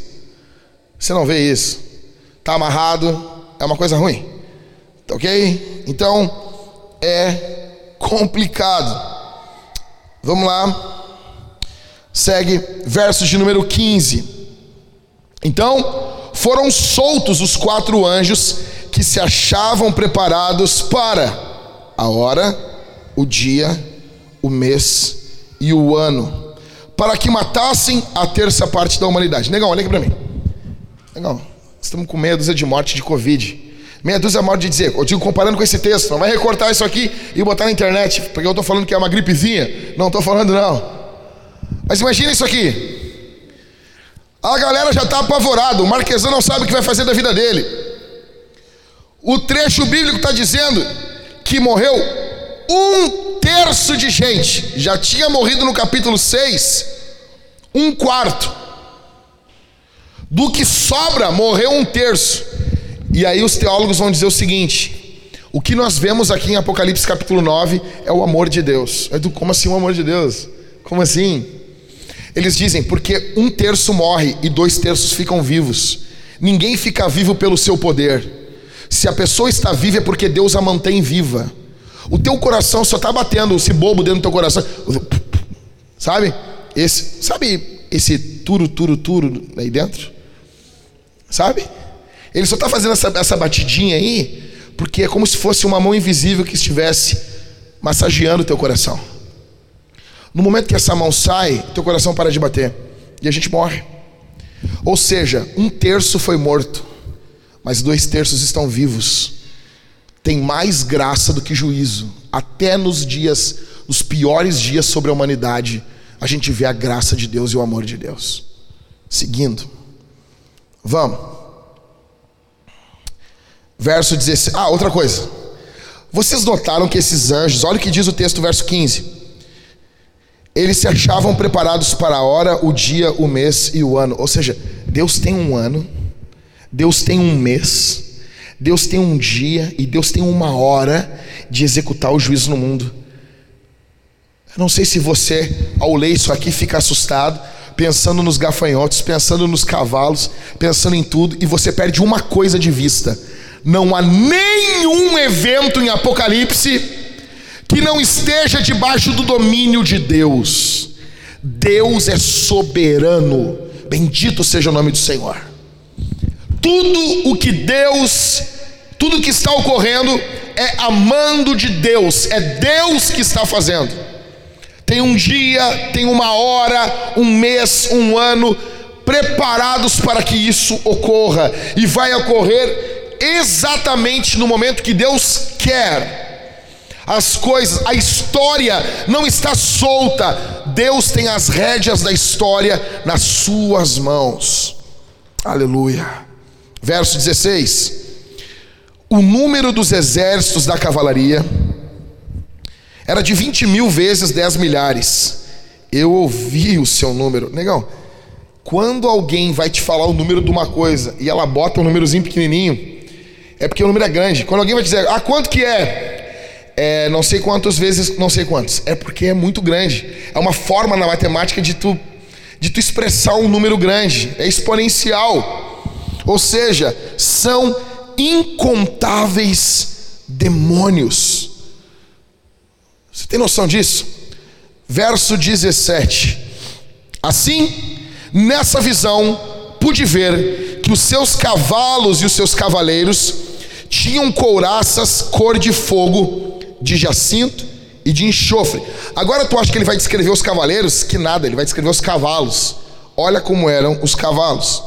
Você não vê isso. Está amarrado, é uma coisa ruim. Tá ok? Então, é complicado. Vamos lá. Segue versos de número 15. Então, foram soltos os quatro anjos que se achavam preparados para a hora, o dia, o mês e o ano, para que matassem a terça parte da humanidade. Negão, olha aqui para mim. Negão, estamos com meia dúzia de morte de Covid. Meia dúzia morte de dizer, eu digo comparando com esse texto, não vai recortar isso aqui e botar na internet, porque eu estou falando que é uma gripezinha. Não estou falando não. Mas imagina isso aqui. A galera já está apavorada, o Marquesão não sabe o que vai fazer da vida dele. O trecho bíblico está dizendo que morreu um terço de gente. Já tinha morrido no capítulo 6, um quarto. Do que sobra, morreu um terço. E aí os teólogos vão dizer o seguinte: o que nós vemos aqui em Apocalipse capítulo 9 é o amor de Deus. Como assim o amor de Deus? Como assim? Eles dizem, porque um terço morre e dois terços ficam vivos. Ninguém fica vivo pelo seu poder. Se a pessoa está viva é porque Deus a mantém viva. O teu coração só está batendo, esse bobo dentro do teu coração. Sabe? Esse, sabe esse turo, turo, turo aí dentro? Sabe? Ele só está fazendo essa, essa batidinha aí, porque é como se fosse uma mão invisível que estivesse massageando o teu coração. No momento que essa mão sai, teu coração para de bater e a gente morre. Ou seja, um terço foi morto, mas dois terços estão vivos. Tem mais graça do que juízo. Até nos dias, nos piores dias sobre a humanidade, a gente vê a graça de Deus e o amor de Deus. Seguindo, vamos. Verso 16. Ah, outra coisa. Vocês notaram que esses anjos, olha o que diz o texto, verso 15 eles se achavam preparados para a hora, o dia, o mês e o ano. Ou seja, Deus tem um ano, Deus tem um mês, Deus tem um dia e Deus tem uma hora de executar o juízo no mundo. Eu não sei se você, ao ler isso aqui, fica assustado, pensando nos gafanhotos, pensando nos cavalos, pensando em tudo, e você perde uma coisa de vista: não há nenhum evento em Apocalipse que não esteja debaixo do domínio de Deus. Deus é soberano, bendito seja o nome do Senhor. Tudo o que Deus, tudo o que está ocorrendo é amando de Deus, é Deus que está fazendo. Tem um dia, tem uma hora, um mês, um ano preparados para que isso ocorra e vai ocorrer exatamente no momento que Deus quer as coisas, a história não está solta. Deus tem as rédeas da história nas suas mãos. Aleluia. Verso 16: O número dos exércitos da cavalaria era de 20 mil vezes 10 milhares. Eu ouvi o seu número. Negão, quando alguém vai te falar o número de uma coisa e ela bota um númerozinho pequenininho, é porque o número é grande. Quando alguém vai dizer, ah, quanto que é? é, não sei quantas vezes, não sei quantos. É porque é muito grande. É uma forma na matemática de tu, de tu expressar um número grande. É exponencial. Ou seja, são incontáveis demônios. Você tem noção disso? Verso 17. Assim, nessa visão, pude ver que os seus cavalos e os seus cavaleiros tinham couraças cor de fogo de jacinto e de enxofre. Agora tu acha que ele vai descrever os cavaleiros? Que nada, ele vai descrever os cavalos. Olha como eram os cavalos.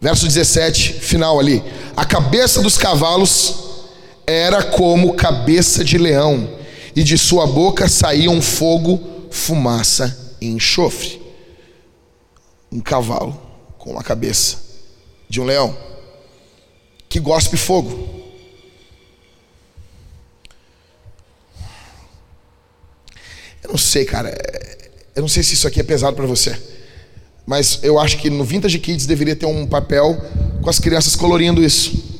Verso 17, final ali. A cabeça dos cavalos era como cabeça de leão, e de sua boca saíam fogo, fumaça e enxofre. Um cavalo com a cabeça de um leão que gospe fogo. Eu não sei, cara. Eu não sei se isso aqui é pesado para você. Mas eu acho que no Vintage Kids deveria ter um papel com as crianças colorindo isso.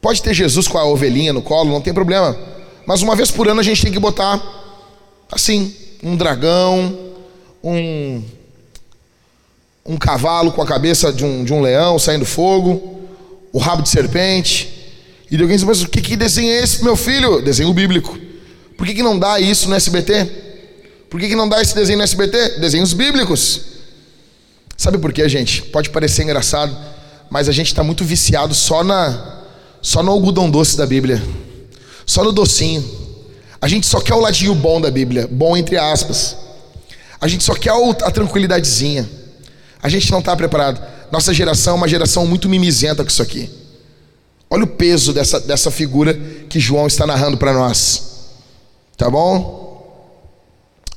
Pode ter Jesus com a ovelhinha no colo, não tem problema. Mas uma vez por ano a gente tem que botar assim, um dragão, um um cavalo com a cabeça de um, de um leão saindo fogo, o rabo de serpente. E alguém diz, mas o que, que desenho é esse, meu filho? Desenho bíblico. Por que, que não dá isso no SBT? Por que, que não dá esse desenho no SBT? Desenhos bíblicos. Sabe por quê, gente? Pode parecer engraçado, mas a gente está muito viciado só na só no algodão doce da Bíblia, só no docinho. A gente só quer o ladinho bom da Bíblia, bom entre aspas. A gente só quer a tranquilidadezinha. A gente não está preparado. Nossa geração é uma geração muito mimizenta com isso aqui. Olha o peso dessa, dessa figura que João está narrando para nós. Tá bom?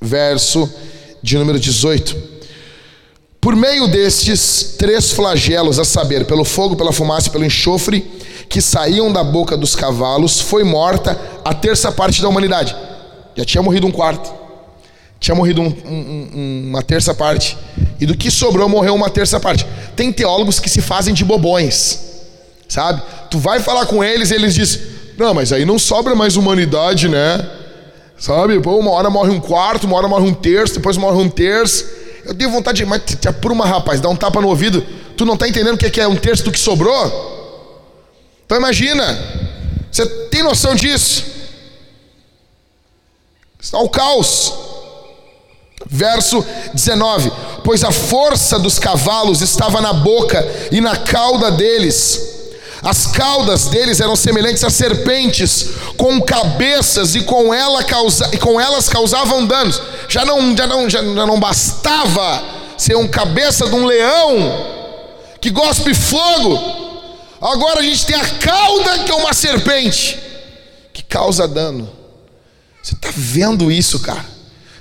Verso de número 18. Por meio destes três flagelos, a saber, pelo fogo, pela fumaça e pelo enxofre, que saíam da boca dos cavalos, foi morta a terça parte da humanidade. Já tinha morrido um quarto. Tinha morrido um, um, uma terça parte. E do que sobrou, morreu uma terça parte. Tem teólogos que se fazem de bobões. Sabe? Tu vai falar com eles e eles dizem: Não, mas aí não sobra mais humanidade, né? Sabe? Pô, uma hora morre um quarto, uma hora morre um terço, depois morre um terço. Eu tenho vontade de. Mas te apruma, rapaz, dá um tapa no ouvido. Tu não está entendendo o que é um terço do que sobrou? Então imagina. Você tem noção disso? Está o caos. Verso 19: Pois a força dos cavalos estava na boca e na cauda deles. As caudas deles eram semelhantes a serpentes, com cabeças e com, ela causa, e com elas causavam danos. Já não, já, não, já não bastava ser um cabeça de um leão que gospe fogo. Agora a gente tem a cauda que é uma serpente que causa dano. Você está vendo isso, cara?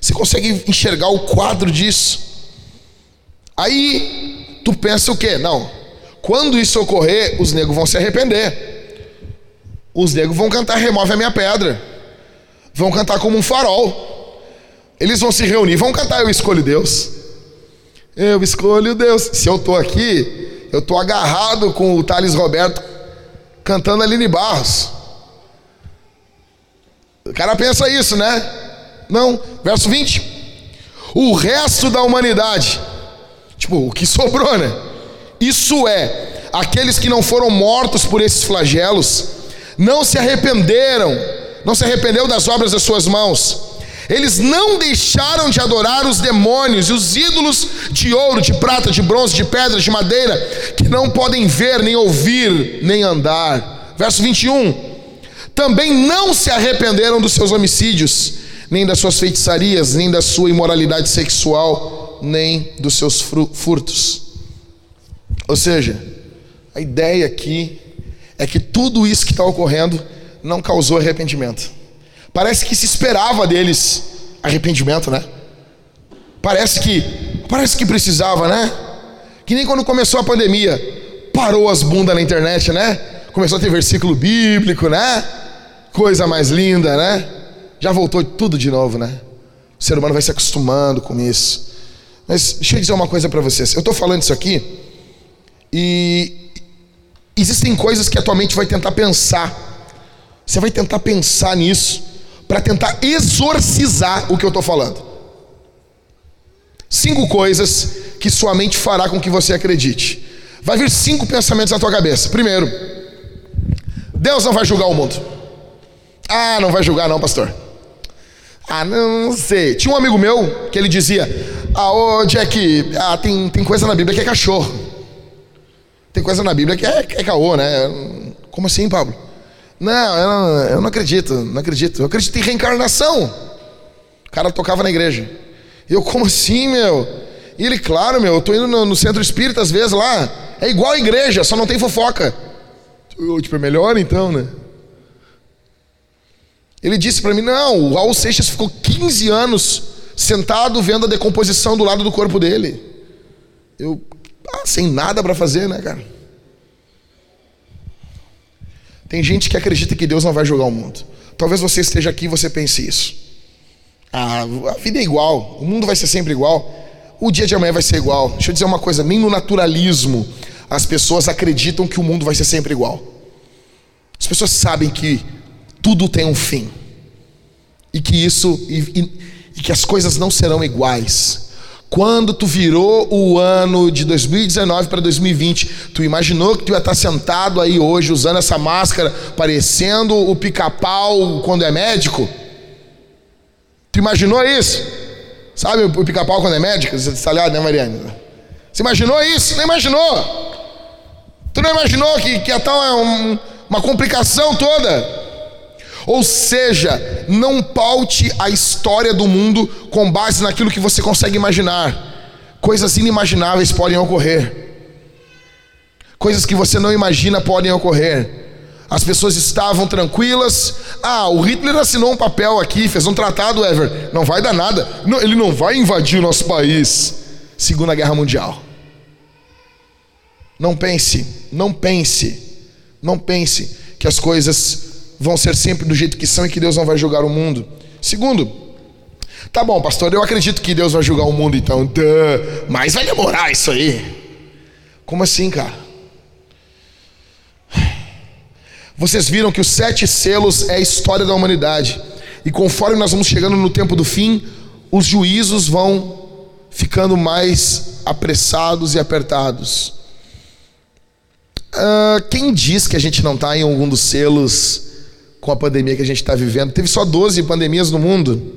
Você consegue enxergar o quadro disso? Aí tu pensa o quê? Não, quando isso ocorrer, os negros vão se arrepender. Os negros vão cantar Remove a minha pedra. Vão cantar como um farol. Eles vão se reunir, vão cantar Eu escolho Deus. Eu escolho Deus. Se eu estou aqui, eu estou agarrado com o Thales Roberto cantando Aline Barros. O cara pensa isso, né? Não. Verso 20. O resto da humanidade, tipo, o que <laughs> sobrou, né? Isso é, aqueles que não foram mortos por esses flagelos, não se arrependeram, não se arrependeu das obras das suas mãos. Eles não deixaram de adorar os demônios e os ídolos de ouro, de prata, de bronze, de pedra, de madeira, que não podem ver, nem ouvir, nem andar. Verso 21. Também não se arrependeram dos seus homicídios, nem das suas feitiçarias, nem da sua imoralidade sexual, nem dos seus furtos. Ou seja, a ideia aqui é que tudo isso que está ocorrendo não causou arrependimento. Parece que se esperava deles arrependimento, né? Parece que parece que precisava, né? Que nem quando começou a pandemia, parou as bundas na internet, né? Começou a ter versículo bíblico, né? Coisa mais linda, né? Já voltou tudo de novo, né? O ser humano vai se acostumando com isso. Mas deixa eu dizer uma coisa para vocês. Eu estou falando isso aqui e existem coisas que a tua mente vai tentar pensar. Você vai tentar pensar nisso para tentar exorcizar o que eu estou falando. Cinco coisas que sua mente fará com que você acredite. Vai vir cinco pensamentos na tua cabeça. Primeiro, Deus não vai julgar o mundo. Ah, não vai julgar não, pastor. Ah, não, sei. Tinha um amigo meu que ele dizia: Ah, ô Jack, ah, tem, tem coisa na Bíblia que é cachorro. Tem coisa na Bíblia que é, é caô, né? Como assim, Pablo? Não eu, não, eu não acredito, não acredito. Eu acredito em reencarnação. O cara tocava na igreja. Eu, como assim, meu? E ele, claro, meu, eu tô indo no, no centro espírita às vezes lá. É igual a igreja, só não tem fofoca. Eu, tipo, é melhor então, né? Ele disse para mim: não, o Raul Seixas ficou 15 anos sentado vendo a decomposição do lado do corpo dele. Eu, ah, sem nada para fazer, né, cara? Tem gente que acredita que Deus não vai julgar o mundo. Talvez você esteja aqui e você pense isso. Ah, a vida é igual, o mundo vai ser sempre igual. O dia de amanhã vai ser igual. Deixa eu dizer uma coisa: nem no naturalismo as pessoas acreditam que o mundo vai ser sempre igual. As pessoas sabem que tudo tem um fim e que isso e, e, e que as coisas não serão iguais. Quando tu virou o ano de 2019 para 2020, tu imaginou que tu ia estar sentado aí hoje usando essa máscara, parecendo o pica-pau quando é médico? Tu imaginou isso? Sabe o pica-pau quando é médico? Você está ligado, né, Mariane? Você imaginou isso? Não imaginou? Tu não imaginou que, que ia estar uma, uma complicação toda? Ou seja, não paute a história do mundo com base naquilo que você consegue imaginar. Coisas inimagináveis podem ocorrer. Coisas que você não imagina podem ocorrer. As pessoas estavam tranquilas. Ah, o Hitler assinou um papel aqui, fez um tratado, Ever. Não vai dar nada. Não, ele não vai invadir o nosso país. Segunda Guerra Mundial. Não pense, não pense, não pense que as coisas vão ser sempre do jeito que são e que Deus não vai julgar o mundo. Segundo, tá bom, pastor, eu acredito que Deus vai julgar o mundo então, mas vai demorar isso aí. Como assim, cara? Vocês viram que os sete selos é a história da humanidade. E conforme nós vamos chegando no tempo do fim, os juízos vão ficando mais apressados e apertados. Uh, quem diz que a gente não está em algum dos selos com a pandemia que a gente está vivendo? Teve só 12 pandemias no mundo.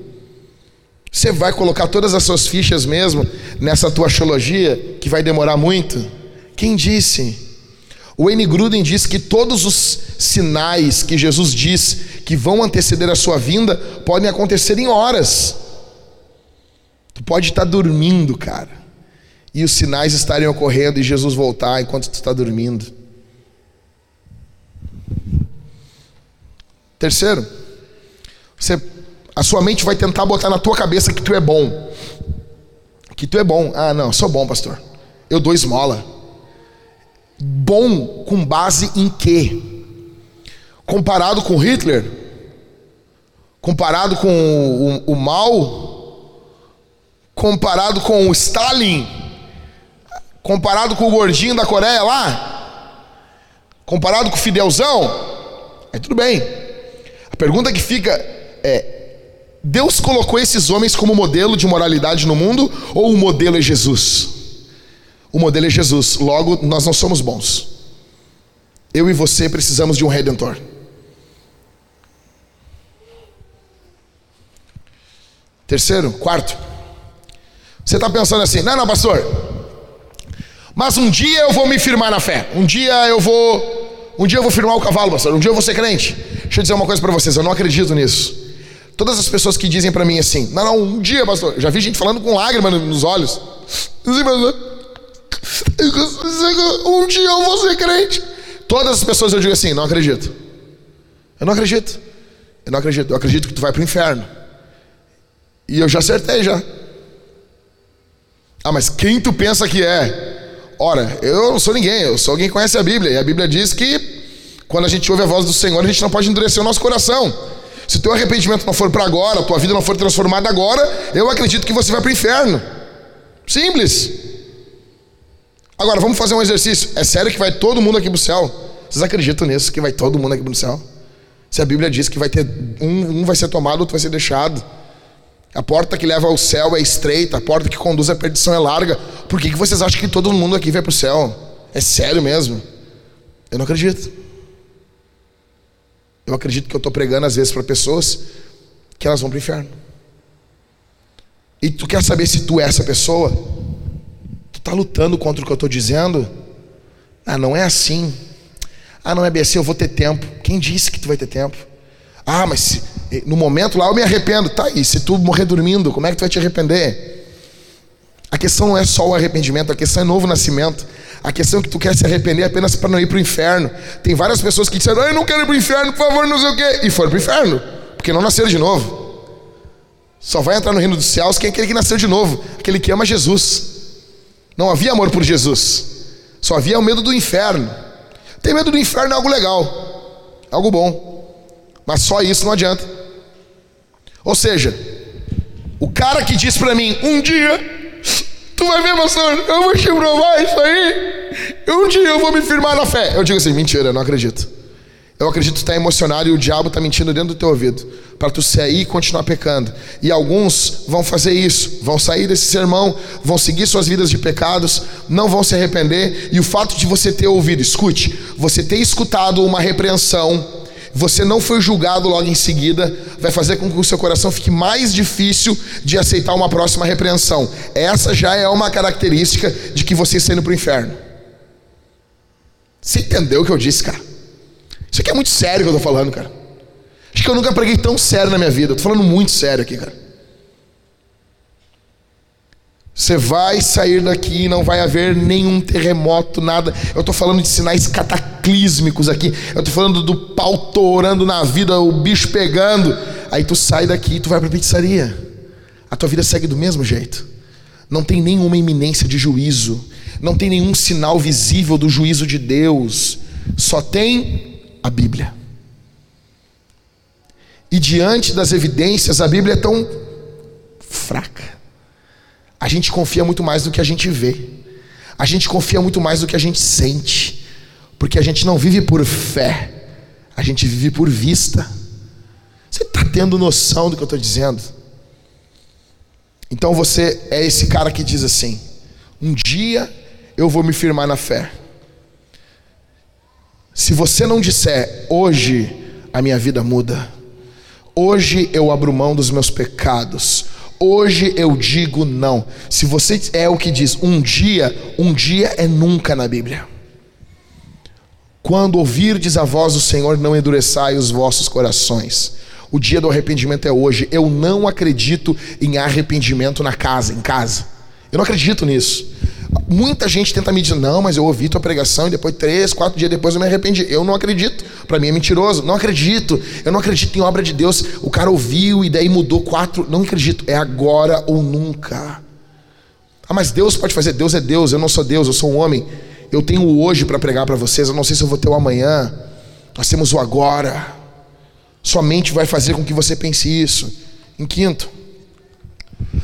Você vai colocar todas as suas fichas mesmo nessa tua astrologia que vai demorar muito? Quem disse? O Wayne Gruden diz que todos os sinais que Jesus diz que vão anteceder a sua vinda podem acontecer em horas. Tu pode estar dormindo, cara, e os sinais estarem ocorrendo e Jesus voltar enquanto tu está dormindo. Terceiro, você, a sua mente vai tentar botar na tua cabeça que tu é bom. Que tu é bom. Ah, não, sou bom, pastor. Eu dou esmola. Bom com base em quê? Comparado com Hitler? Comparado com o, o, o mal? Comparado com o Stalin? Comparado com o gordinho da Coreia lá? Comparado com o Fidelzão? É tudo bem. Pergunta que fica é: Deus colocou esses homens como modelo de moralidade no mundo ou o modelo é Jesus? O modelo é Jesus, logo nós não somos bons. Eu e você precisamos de um redentor. Terceiro, quarto. Você está pensando assim, não, não, pastor. Mas um dia eu vou me firmar na fé. Um dia eu vou, um dia eu vou firmar o cavalo, pastor. Um dia eu vou ser crente. Deixa eu dizer uma coisa para vocês. Eu não acredito nisso. Todas as pessoas que dizem para mim assim, não, não, um dia, pastor. Já vi gente falando com lágrimas nos olhos. Assim, um dia eu vou ser crente. Todas as pessoas eu digo assim: não acredito. Eu não acredito. Eu não acredito. Eu acredito que tu vai para o inferno. E eu já acertei já. Ah, mas quem tu pensa que é? Ora, eu não sou ninguém, eu sou alguém que conhece a Bíblia. E a Bíblia diz que quando a gente ouve a voz do Senhor, a gente não pode endurecer o nosso coração. Se o teu arrependimento não for para agora, a tua vida não for transformada agora, eu acredito que você vai para o inferno. Simples. Agora, vamos fazer um exercício. É sério que vai todo mundo aqui para o céu? Vocês acreditam nisso, que vai todo mundo aqui para o céu? Se a Bíblia diz que vai ter um, um vai ser tomado, outro vai ser deixado. A porta que leva ao céu é estreita, a porta que conduz à perdição é larga. Por que, que vocês acham que todo mundo aqui vai para o céu? É sério mesmo? Eu não acredito. Eu acredito que eu estou pregando às vezes para pessoas que elas vão para o inferno. E tu quer saber se tu é essa pessoa? Tu está lutando contra o que eu estou dizendo? Ah, não é assim. Ah, não é bem assim, eu vou ter tempo. Quem disse que tu vai ter tempo? Ah, mas se, no momento lá eu me arrependo. Tá, e se tu morrer dormindo, como é que tu vai te arrepender? A questão não é só o arrependimento, a questão é novo nascimento. A questão é que tu quer se arrepender apenas para não ir para o inferno. Tem várias pessoas que disseram, eu não quero ir para o inferno, por favor, não sei o quê. E foram para o inferno, porque não nasceram de novo. Só vai entrar no reino dos céus quem é aquele que nasceu de novo, aquele que ama Jesus. Não havia amor por Jesus. Só havia o medo do inferno. Ter medo do inferno é algo legal, algo bom. Mas só isso não adianta. Ou seja, o cara que diz para mim, um dia, tu vai ver, pastor, eu vou te provar isso aí. Um dia eu vou me firmar na fé. Eu digo assim, mentira, eu não acredito. Eu acredito que tu está emocionado e o diabo está mentindo dentro do teu ouvido para tu sair e continuar pecando. E alguns vão fazer isso, vão sair desse sermão, vão seguir suas vidas de pecados, não vão se arrepender. E o fato de você ter ouvido, escute, você ter escutado uma repreensão, você não foi julgado logo em seguida, vai fazer com que o seu coração fique mais difícil de aceitar uma próxima repreensão. Essa já é uma característica de que você está indo para o inferno. Você entendeu o que eu disse, cara? Isso aqui é muito sério que eu tô falando, cara. Acho que eu nunca preguei tão sério na minha vida. Tô falando muito sério aqui, cara. Você vai sair daqui e não vai haver nenhum terremoto, nada. Eu estou falando de sinais cataclísmicos aqui. Eu estou falando do pau torando na vida, o bicho pegando. Aí tu sai daqui e tu vai para a pizzaria. A tua vida segue do mesmo jeito. Não tem nenhuma iminência de juízo. Não tem nenhum sinal visível do juízo de Deus. Só tem a Bíblia. E diante das evidências, a Bíblia é tão fraca. A gente confia muito mais do que a gente vê. A gente confia muito mais do que a gente sente. Porque a gente não vive por fé, a gente vive por vista. Você está tendo noção do que eu estou dizendo? Então você é esse cara que diz assim: um dia eu vou me firmar na fé. Se você não disser, hoje a minha vida muda, hoje eu abro mão dos meus pecados, Hoje eu digo não. Se você é o que diz um dia, um dia é nunca na Bíblia. Quando ouvirdes a voz do Senhor, não endureçai os vossos corações. O dia do arrependimento é hoje. Eu não acredito em arrependimento na casa, em casa. Eu não acredito nisso. Muita gente tenta me dizer, não, mas eu ouvi tua pregação e depois, três, quatro dias depois, eu me arrependi. Eu não acredito. Para mim é mentiroso. Não acredito. Eu não acredito em obra de Deus. O cara ouviu e daí mudou quatro. Não acredito. É agora ou nunca. Ah, mas Deus pode fazer. Deus é Deus. Eu não sou Deus, eu sou um homem. Eu tenho o hoje para pregar para vocês. Eu não sei se eu vou ter o amanhã. Nós temos o agora. Somente vai fazer com que você pense isso. Em quinto,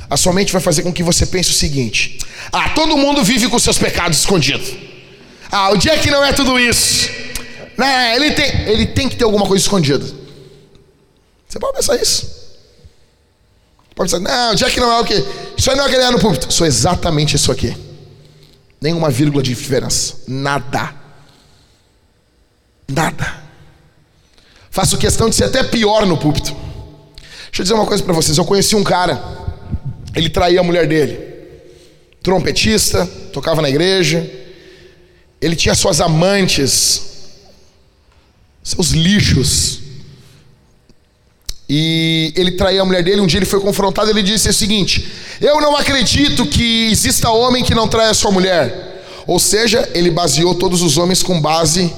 a sua mente vai fazer com que você pense o seguinte: ah, todo mundo vive com seus pecados escondidos. Ah, o Jack não é tudo isso. Né, ele, tem, ele tem que ter alguma coisa escondida. Você pode pensar isso? Pode pensar, não, o Jack não é o que? Isso aí não é o que ele é no púlpito. Sou exatamente isso aqui. Nenhuma vírgula de diferença. Nada. Nada. Faço questão de ser até pior no púlpito. Deixa eu dizer uma coisa para vocês. Eu conheci um cara ele traía a mulher dele. Trompetista, tocava na igreja. Ele tinha suas amantes, seus lixos. E ele traía a mulher dele. Um dia ele foi confrontado. Ele disse o seguinte: Eu não acredito que exista homem que não traia sua mulher. Ou seja, ele baseou todos os homens com base,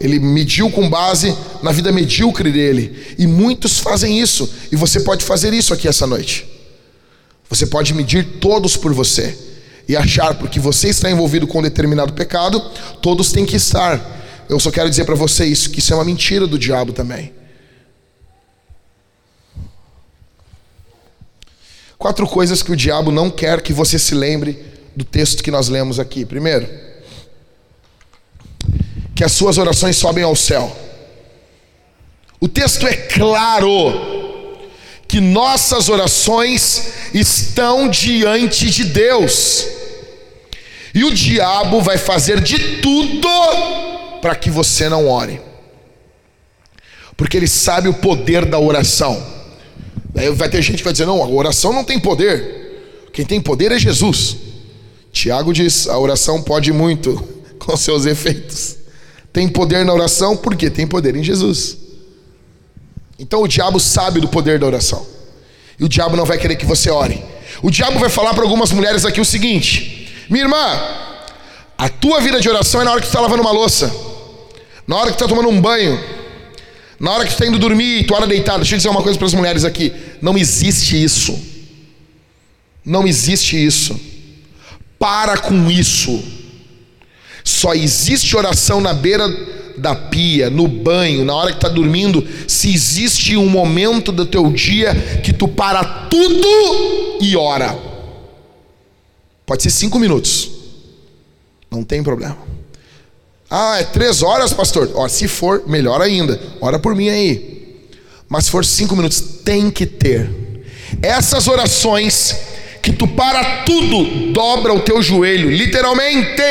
ele mediu com base na vida medíocre dele. E muitos fazem isso. E você pode fazer isso aqui essa noite. Você pode medir todos por você e achar porque você está envolvido com um determinado pecado, todos têm que estar. Eu só quero dizer para você isso, que isso é uma mentira do diabo também. Quatro coisas que o diabo não quer que você se lembre do texto que nós lemos aqui. Primeiro, que as suas orações sobem ao céu. O texto é claro que nossas orações estão diante de Deus. E o diabo vai fazer de tudo para que você não ore. Porque ele sabe o poder da oração. Aí vai ter gente que vai dizer: não, a oração não tem poder. Quem tem poder é Jesus. Tiago diz: a oração pode muito <laughs> com seus efeitos. Tem poder na oração porque tem poder em Jesus. Então o diabo sabe do poder da oração. E o diabo não vai querer que você ore. O diabo vai falar para algumas mulheres aqui o seguinte: Minha irmã, a tua vida de oração é na hora que tu está lavando uma louça, na hora que tu está tomando um banho, na hora que tu está indo dormir tu hora deitado. Deixa eu dizer uma coisa para as mulheres aqui: não existe isso. Não existe isso. Para com isso. Só existe oração na beira da pia, no banho, na hora que está dormindo, se existe um momento do teu dia que tu para tudo e ora. Pode ser cinco minutos, não tem problema. Ah, é três horas, pastor? Ó, se for, melhor ainda. Ora por mim aí. Mas se for cinco minutos, tem que ter. Essas orações que tu para tudo, dobra o teu joelho, literalmente,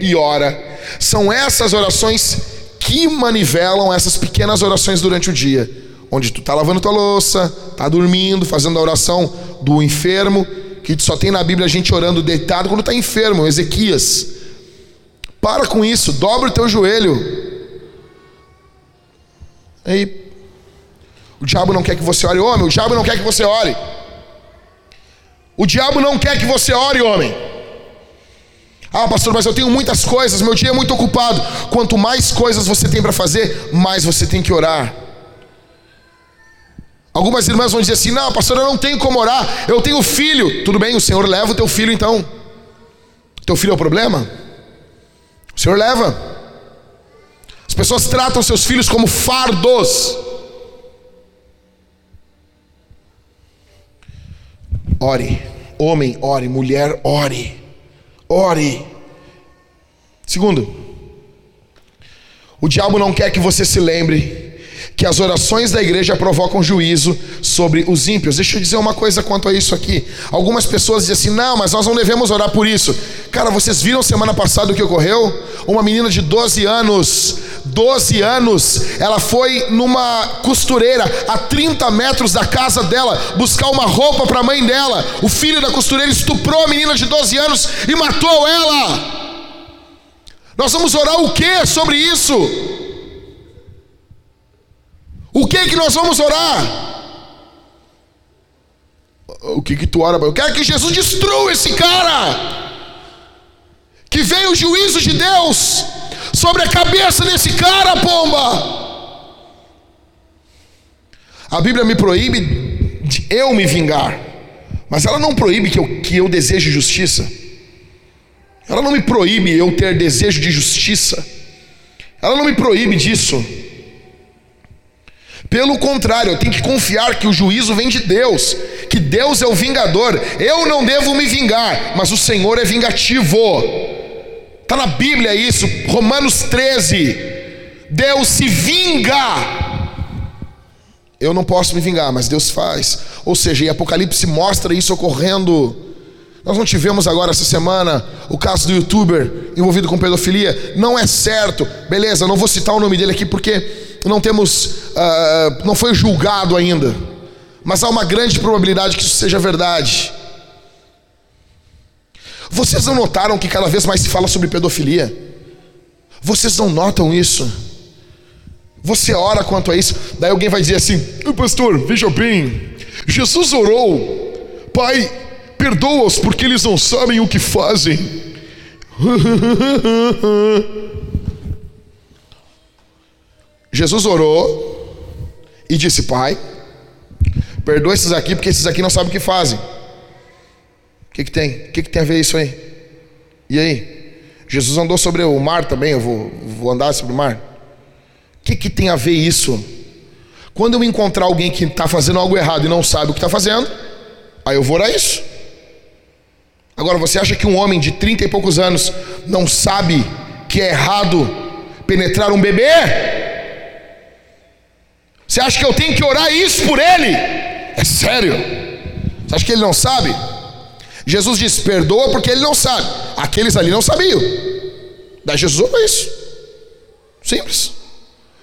e ora são essas orações que manivelam essas pequenas orações durante o dia, onde tu está lavando tua louça, está dormindo, fazendo a oração do enfermo, que só tem na Bíblia a gente orando deitado quando está enfermo, Ezequias. Para com isso, dobra o teu joelho. Aí, o diabo não quer que você ore, homem. O diabo não quer que você ore. O diabo não quer que você ore, homem. Ah, pastor, mas eu tenho muitas coisas, meu dia é muito ocupado. Quanto mais coisas você tem para fazer, mais você tem que orar. Algumas irmãs vão dizer assim: Não, pastor, eu não tenho como orar, eu tenho filho. Tudo bem, o Senhor leva o teu filho então. Teu filho é o problema? O Senhor leva. As pessoas tratam seus filhos como fardos. Ore, homem, ore, mulher, ore, ore. Segundo, o diabo não quer que você se lembre que as orações da igreja provocam juízo sobre os ímpios. Deixa eu dizer uma coisa quanto a isso aqui. Algumas pessoas dizem assim: não, mas nós não devemos orar por isso. Cara, vocês viram semana passada o que ocorreu? Uma menina de 12 anos, 12 anos, ela foi numa costureira a 30 metros da casa dela buscar uma roupa para a mãe dela. O filho da costureira estuprou a menina de 12 anos e matou ela. Nós vamos orar o que sobre isso? O que que nós vamos orar? O que que tu ora? Eu quero que Jesus destrua esse cara. Que veio o juízo de Deus sobre a cabeça desse cara, pomba. A Bíblia me proíbe de eu me vingar, mas ela não proíbe que eu, que eu deseje justiça. Ela não me proíbe eu ter desejo de justiça. Ela não me proíbe disso. Pelo contrário, eu tenho que confiar que o juízo vem de Deus, que Deus é o vingador. Eu não devo me vingar, mas o Senhor é vingativo. Está na Bíblia isso, Romanos 13. Deus se vinga. Eu não posso me vingar, mas Deus faz. Ou seja, em Apocalipse mostra isso ocorrendo. Nós não tivemos agora essa semana o caso do youtuber envolvido com pedofilia. Não é certo. Beleza, não vou citar o nome dele aqui porque não temos, uh, não foi julgado ainda, mas há uma grande probabilidade que isso seja verdade. Vocês não notaram que cada vez mais se fala sobre pedofilia? Vocês não notam isso? Você ora quanto a isso, daí alguém vai dizer assim: Pastor, veja bem, Jesus orou, Pai, perdoa-os porque eles não sabem o que fazem. <laughs> Jesus orou e disse: Pai, perdoa esses aqui, porque esses aqui não sabem o que fazem. O que, que tem? O que, que tem a ver isso aí? E aí? Jesus andou sobre o mar também, eu vou, vou andar sobre o mar. O que, que tem a ver isso? Quando eu encontrar alguém que está fazendo algo errado e não sabe o que está fazendo, aí eu vou orar isso. Agora, você acha que um homem de 30 e poucos anos não sabe que é errado penetrar um bebê? Você acha que eu tenho que orar isso por ele? É sério? Você acha que ele não sabe? Jesus disse: perdoa porque ele não sabe. Aqueles ali não sabiam. Daí Jesus orou isso. Simples.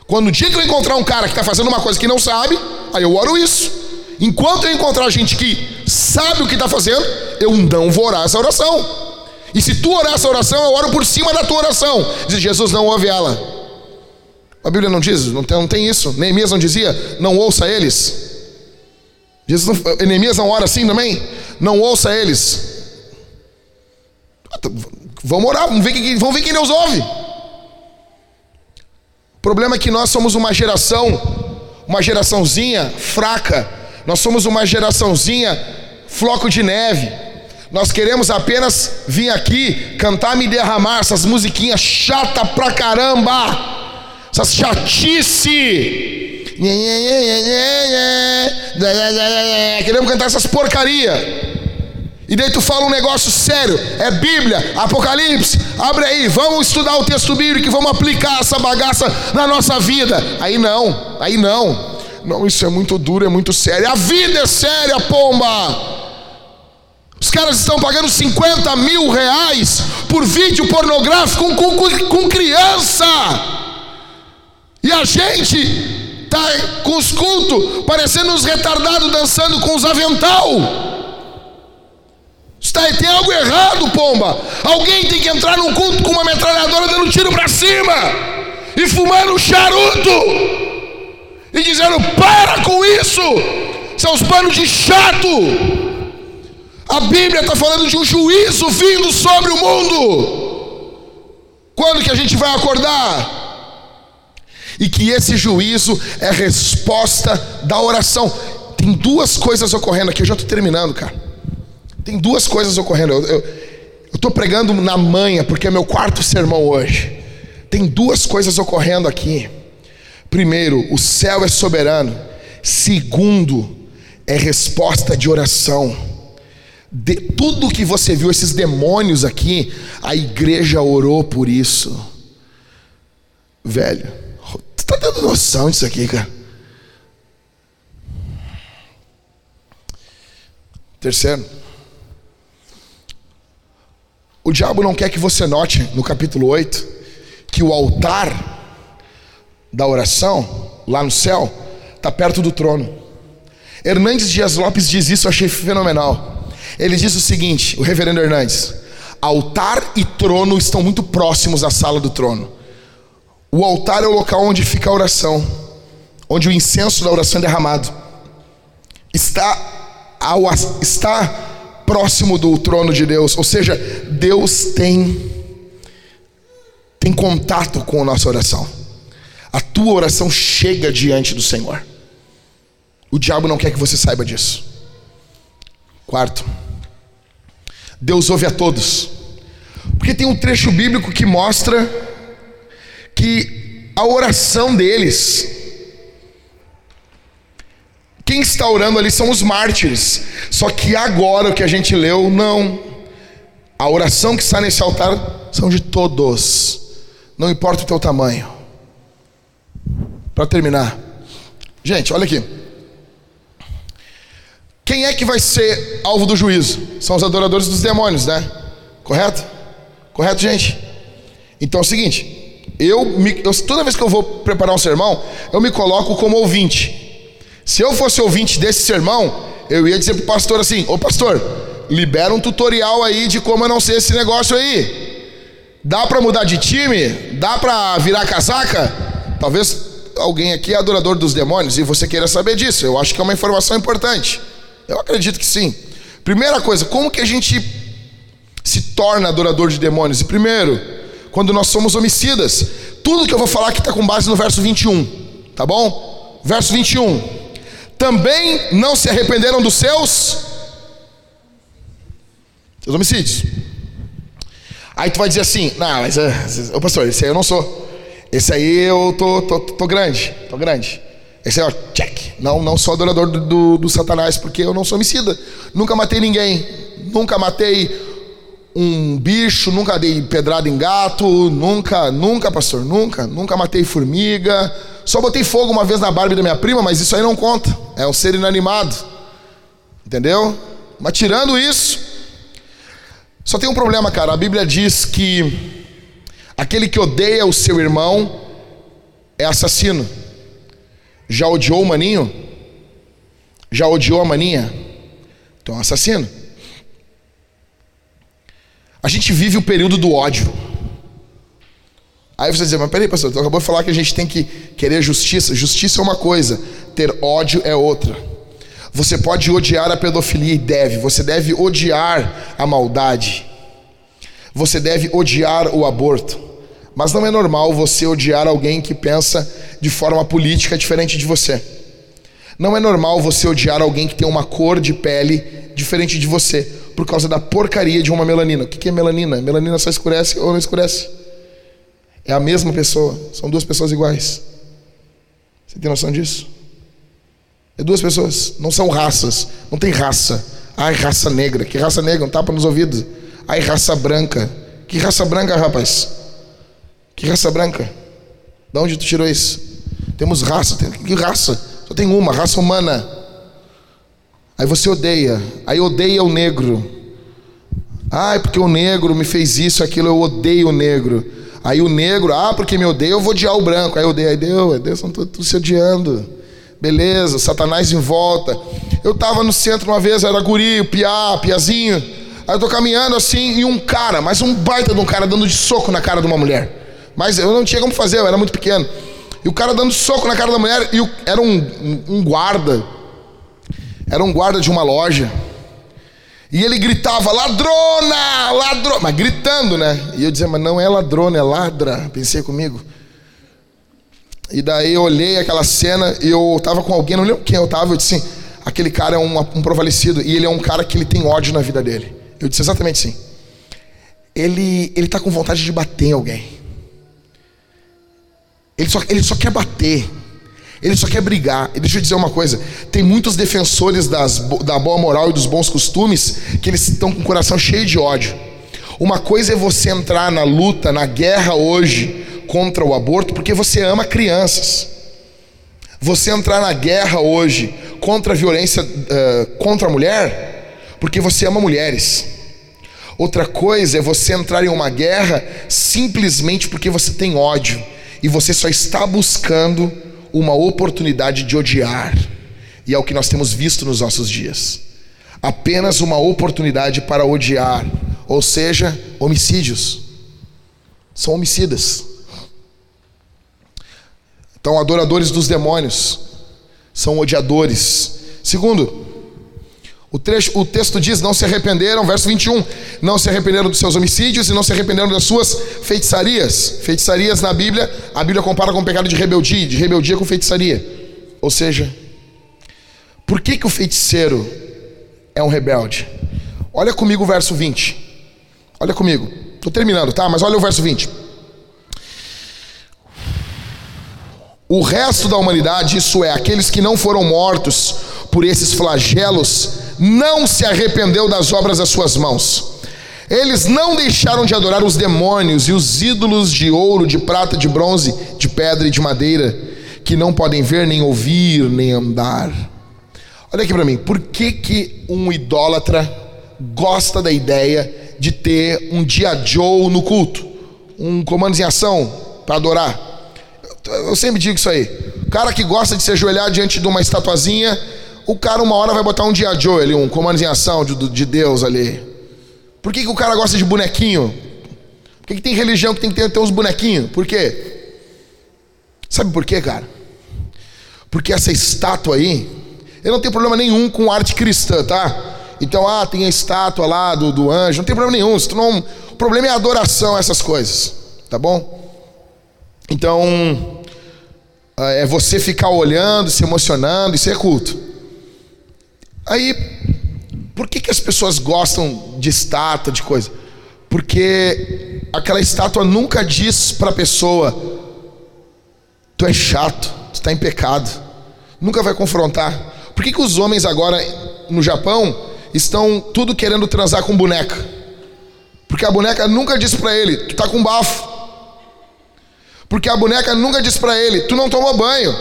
Quando o dia que eu encontrar um cara que está fazendo uma coisa que não sabe, aí eu oro isso. Enquanto eu encontrar gente que sabe o que está fazendo, eu não vou orar essa oração. E se tu orar essa oração, eu oro por cima da tua oração. Diz Jesus, não ouve ela. A Bíblia não diz, não tem, não tem isso. Neemias não dizia, não ouça eles. Jesus Neemias não ora assim também? Não ouça eles. Vamos orar, vamos ver, quem, vamos ver quem Deus ouve. O problema é que nós somos uma geração, uma geraçãozinha fraca. Nós somos uma geraçãozinha floco de neve. Nós queremos apenas vir aqui cantar, me derramar essas musiquinhas chata pra caramba essas chatice. Queremos cantar essas porcaria. E daí tu fala um negócio sério, é Bíblia, Apocalipse, abre aí, vamos estudar o texto bíblico e vamos aplicar essa bagaça na nossa vida. Aí não, aí não. Não, isso é muito duro, é muito sério. A vida é séria, pomba. Os caras estão pagando 50 mil reais por vídeo pornográfico com, com, com criança. E a gente está com os cultos parecendo uns retardados dançando com os avental. Está Tá, tem algo errado, pomba. Alguém tem que entrar num culto com uma metralhadora dando tiro para cima e fumando charuto e dizendo: para com isso, seus panos de chato. A Bíblia está falando de um juízo vindo sobre o mundo. Quando que a gente vai acordar? E que esse juízo é resposta da oração. Tem duas coisas ocorrendo aqui, eu já estou terminando, cara. Tem duas coisas ocorrendo. Eu estou pregando na manhã, porque é meu quarto sermão hoje. Tem duas coisas ocorrendo aqui. Primeiro, o céu é soberano. Segundo, é resposta de oração. De tudo que você viu, esses demônios aqui, a igreja orou por isso. Velho, tá dando noção disso aqui, cara? Terceiro, o diabo não quer que você note no capítulo 8 que o altar da oração, lá no céu, está perto do trono. Hernandes Dias Lopes diz isso, eu achei fenomenal. Ele diz o seguinte: o reverendo Hernandes, altar e trono estão muito próximos à sala do trono. O altar é o local onde fica a oração, onde o incenso da oração é derramado. Está, ao, está próximo do trono de Deus, ou seja, Deus tem tem contato com a nossa oração. A tua oração chega diante do Senhor. O diabo não quer que você saiba disso. Quarto, Deus ouve a todos. Porque tem um trecho bíblico que mostra que a oração deles, quem está orando ali são os mártires. Só que agora o que a gente leu, não. A oração que está nesse altar são de todos. Não importa o teu tamanho. Para terminar, gente, olha aqui. Quem é que vai ser alvo do juízo? São os adoradores dos demônios, né? Correto? Correto, gente? Então é o seguinte: eu, me, eu, toda vez que eu vou preparar um sermão, eu me coloco como ouvinte. Se eu fosse ouvinte desse sermão, eu ia dizer para o pastor assim: Ô pastor, libera um tutorial aí de como eu não sei esse negócio aí. Dá para mudar de time? Dá para virar casaca? Talvez alguém aqui é adorador dos demônios e você queira saber disso. Eu acho que é uma informação importante. Eu acredito que sim. Primeira coisa, como que a gente se torna adorador de demônios? E primeiro, quando nós somos homicidas. Tudo que eu vou falar aqui está com base no verso 21, tá bom? Verso 21. Também não se arrependeram dos seus, seus homicídios. Aí tu vai dizer assim, não, mas, uh, ô pastor, esse aí eu não sou. Esse aí eu tô, tô, tô grande, tô grande. Esse aí, ó, check. Não, não sou adorador do, do, do Satanás, porque eu não sou homicida. Nunca matei ninguém. Nunca matei um bicho, nunca dei pedrada em gato, nunca, nunca, pastor, nunca, nunca matei formiga. Só botei fogo uma vez na Barbie da minha prima, mas isso aí não conta. É um ser inanimado. Entendeu? Mas tirando isso, só tem um problema, cara. A Bíblia diz que aquele que odeia o seu irmão é assassino. Já odiou o maninho? Já odiou a maninha? Então é um assassino. A gente vive o período do ódio. Aí você diz, mas peraí, pastor, tu acabou de falar que a gente tem que querer justiça. Justiça é uma coisa, ter ódio é outra. Você pode odiar a pedofilia e deve. Você deve odiar a maldade. Você deve odiar o aborto. Mas não é normal você odiar alguém que pensa de forma política diferente de você. Não é normal você odiar alguém que tem uma cor de pele diferente de você por causa da porcaria de uma melanina. O que é melanina? Melanina só escurece ou não escurece? É a mesma pessoa, são duas pessoas iguais. Você tem noção disso? É duas pessoas, não são raças, não tem raça. Ai, raça negra, que raça negra, um tapa nos ouvidos. Ai, raça branca. Que raça branca, rapaz? Que raça branca? De onde tu tirou isso? Temos raça, que raça? Só tem uma, raça humana. Aí você odeia, aí odeia o negro. Ai, porque o negro me fez isso, aquilo, eu odeio o negro. Aí o negro, ah, porque me odeia, eu vou odiar o branco. Aí eu odeio, aí Deus, Deus estão todos se odiando. Beleza, Satanás em volta. Eu estava no centro uma vez, era guri, piá, piazinho. Aí eu tô caminhando assim e um cara, mas um baita de um cara dando de soco na cara de uma mulher. Mas eu não tinha como fazer, eu era muito pequeno. E o cara dando soco na cara da mulher, e o, era um, um guarda. Era um guarda de uma loja. E ele gritava, ladrona, ladrona, mas gritando, né? E eu dizia, mas não é ladrona, é ladra. Pensei comigo. E daí eu olhei aquela cena e eu tava com alguém, não lembro quem eu tava, eu disse assim, aquele cara é um, um provalecido e ele é um cara que ele tem ódio na vida dele. Eu disse exatamente assim. Ele, ele tá com vontade de bater em alguém. Ele só, ele só quer bater. Ele só quer brigar. E deixa eu dizer uma coisa: tem muitos defensores das, da boa moral e dos bons costumes que eles estão com o coração cheio de ódio. Uma coisa é você entrar na luta, na guerra hoje contra o aborto, porque você ama crianças. Você entrar na guerra hoje contra a violência uh, contra a mulher, porque você ama mulheres. Outra coisa é você entrar em uma guerra simplesmente porque você tem ódio e você só está buscando uma oportunidade de odiar. E é o que nós temos visto nos nossos dias. Apenas uma oportunidade para odiar, ou seja, homicídios. São homicidas. Então, adoradores dos demônios são odiadores. Segundo, o, trecho, o texto diz: Não se arrependeram, verso 21. Não se arrependeram dos seus homicídios e não se arrependeram das suas feitiçarias. Feitiçarias na Bíblia, a Bíblia compara com o pecado de rebeldia, de rebeldia com feitiçaria. Ou seja, por que, que o feiticeiro é um rebelde? Olha comigo o verso 20. Olha comigo. Estou terminando, tá? Mas olha o verso 20. O resto da humanidade, isso é, aqueles que não foram mortos por esses flagelos, não se arrependeu das obras das suas mãos. Eles não deixaram de adorar os demônios e os ídolos de ouro, de prata, de bronze, de pedra e de madeira, que não podem ver, nem ouvir, nem andar. Olha aqui para mim, por que, que um idólatra gosta da ideia de ter um dia Joe no culto? Um comando em ação para adorar? Eu sempre digo isso aí. O cara que gosta de se ajoelhar diante de uma estatuazinha o cara uma hora vai botar um dia Joe ali, um comando em ação de, de Deus ali. Por que, que o cara gosta de bonequinho? Por que, que tem religião que tem que ter, ter uns bonequinhos? Por quê? Sabe por quê, cara? Porque essa estátua aí, eu não tenho problema nenhum com arte cristã, tá? Então, ah, tem a estátua lá do, do anjo, não tem problema nenhum. Não, o problema é a adoração a essas coisas, tá bom? Então, é você ficar olhando, se emocionando, isso é culto. Aí, por que, que as pessoas gostam de estátua, de coisa? Porque aquela estátua nunca diz para a pessoa: tu é chato, tu está em pecado. Nunca vai confrontar. Por que, que os homens agora no Japão estão tudo querendo transar com boneca? Porque a boneca nunca diz para ele: tu tá com bafo. Porque a boneca nunca diz para ele: tu não tomou banho.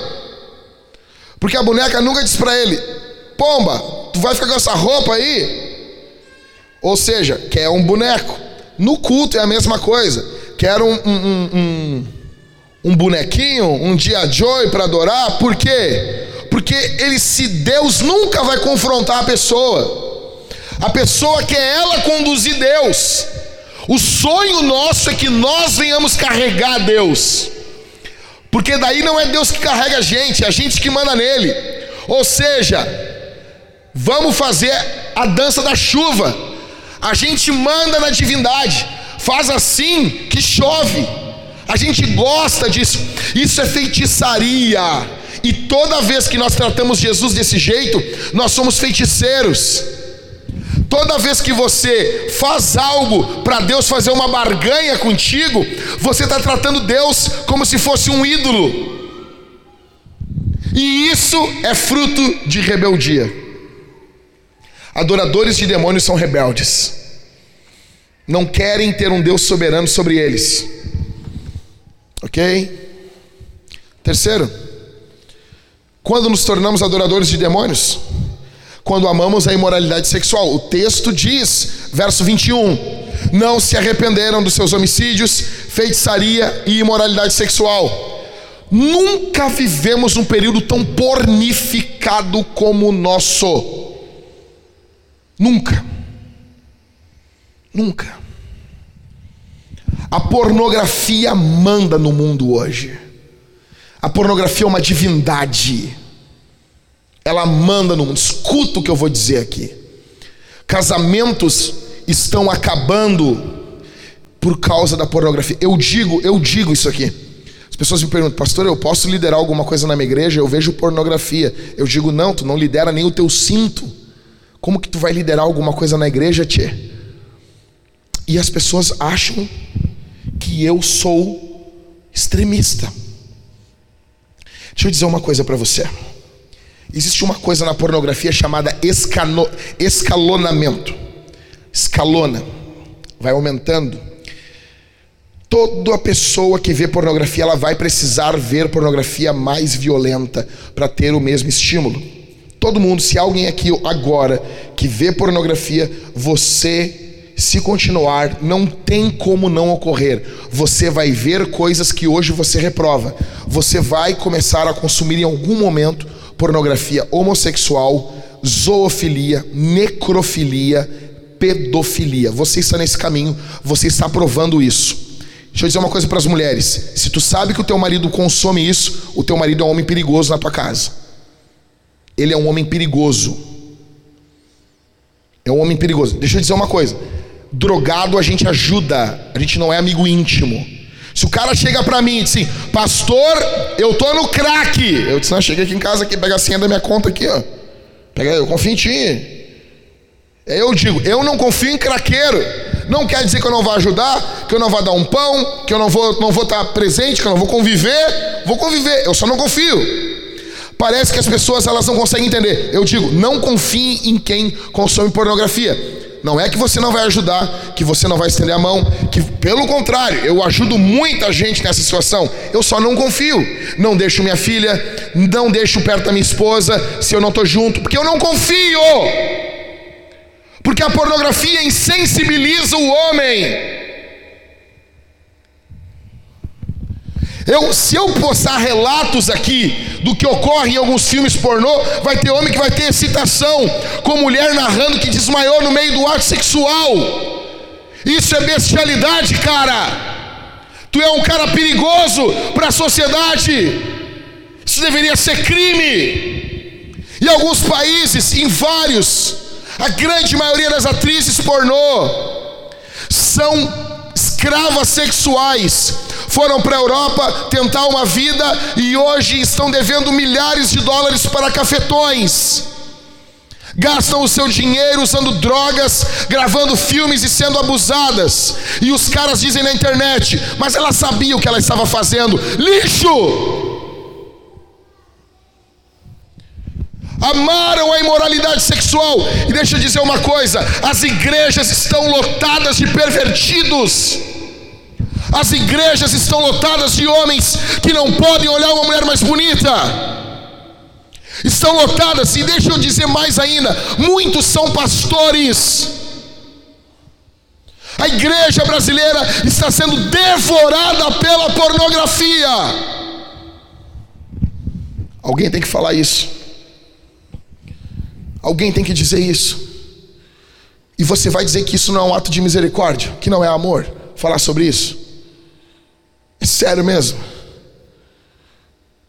Porque a boneca nunca diz para ele: pomba, tu vai ficar com essa roupa aí? Ou seja, quer um boneco. No culto é a mesma coisa. Quer um, um, um, um bonequinho, um dia joy para adorar. Por quê? Porque ele, se Deus nunca vai confrontar a pessoa. A pessoa quer ela conduzir Deus. O sonho nosso é que nós venhamos carregar Deus. Porque daí não é Deus que carrega a gente, é a gente que manda nele. Ou seja, Vamos fazer a dança da chuva. A gente manda na divindade. Faz assim que chove. A gente gosta disso. Isso é feitiçaria. E toda vez que nós tratamos Jesus desse jeito, nós somos feiticeiros. Toda vez que você faz algo para Deus fazer uma barganha contigo, você está tratando Deus como se fosse um ídolo. E isso é fruto de rebeldia. Adoradores de demônios são rebeldes. Não querem ter um Deus soberano sobre eles. Ok? Terceiro, quando nos tornamos adoradores de demônios? Quando amamos a imoralidade sexual. O texto diz, verso 21, não se arrependeram dos seus homicídios, feitiçaria e imoralidade sexual. Nunca vivemos um período tão pornificado como o nosso. Nunca. Nunca. A pornografia manda no mundo hoje. A pornografia é uma divindade. Ela manda no mundo. Escuta o que eu vou dizer aqui. Casamentos estão acabando por causa da pornografia. Eu digo, eu digo isso aqui. As pessoas me perguntam, pastor, eu posso liderar alguma coisa na minha igreja? Eu vejo pornografia. Eu digo, não, tu não lidera nem o teu cinto. Como que tu vai liderar alguma coisa na igreja, tchê? E as pessoas acham que eu sou extremista. Deixa eu dizer uma coisa para você. Existe uma coisa na pornografia chamada escano, escalonamento. Escalona. Vai aumentando. Toda pessoa que vê pornografia, ela vai precisar ver pornografia mais violenta para ter o mesmo estímulo. Todo mundo, se alguém aqui agora que vê pornografia, você se continuar, não tem como não ocorrer. Você vai ver coisas que hoje você reprova. Você vai começar a consumir em algum momento pornografia homossexual, zoofilia, necrofilia, pedofilia. Você está nesse caminho, você está provando isso. Deixa eu dizer uma coisa para as mulheres. Se tu sabe que o teu marido consome isso, o teu marido é um homem perigoso na tua casa. Ele é um homem perigoso. É um homem perigoso. Deixa eu dizer uma coisa drogado a gente ajuda, a gente não é amigo íntimo. Se o cara chega para mim e diz assim, pastor, eu tô no crack. Eu disse, não, chega aqui em casa aqui, pega a senha da minha conta aqui, ó. Pega, eu confio em ti. Eu digo, eu não confio em craqueiro. Não quer dizer que eu não vou ajudar, que eu não vou dar um pão, que eu não vou, não vou estar presente, que eu não vou conviver. Vou conviver, eu só não confio. Parece que as pessoas elas não conseguem entender. Eu digo, não confie em quem consome pornografia. Não é que você não vai ajudar, que você não vai estender a mão, que pelo contrário, eu ajudo muita gente nessa situação. Eu só não confio. Não deixo minha filha, não deixo perto da minha esposa se eu não estou junto, porque eu não confio. Porque a pornografia insensibiliza o homem. Eu, se eu postar relatos aqui do que ocorre em alguns filmes pornô, vai ter homem que vai ter excitação, com mulher narrando que desmaiou no meio do ato sexual. Isso é bestialidade, cara. Tu é um cara perigoso para a sociedade. Isso deveria ser crime. Em alguns países, em vários, a grande maioria das atrizes pornô são escravas sexuais foram para a Europa tentar uma vida e hoje estão devendo milhares de dólares para cafetões. Gastam o seu dinheiro usando drogas, gravando filmes e sendo abusadas. E os caras dizem na internet, mas ela sabia o que ela estava fazendo. Lixo! amaram a imoralidade sexual. E deixa eu dizer uma coisa: as igrejas estão lotadas de pervertidos. As igrejas estão lotadas de homens que não podem olhar uma mulher mais bonita. Estão lotadas, e deixa eu dizer mais ainda: muitos são pastores. A igreja brasileira está sendo devorada pela pornografia. Alguém tem que falar isso. Alguém tem que dizer isso. E você vai dizer que isso não é um ato de misericórdia, que não é amor, falar sobre isso. É sério mesmo.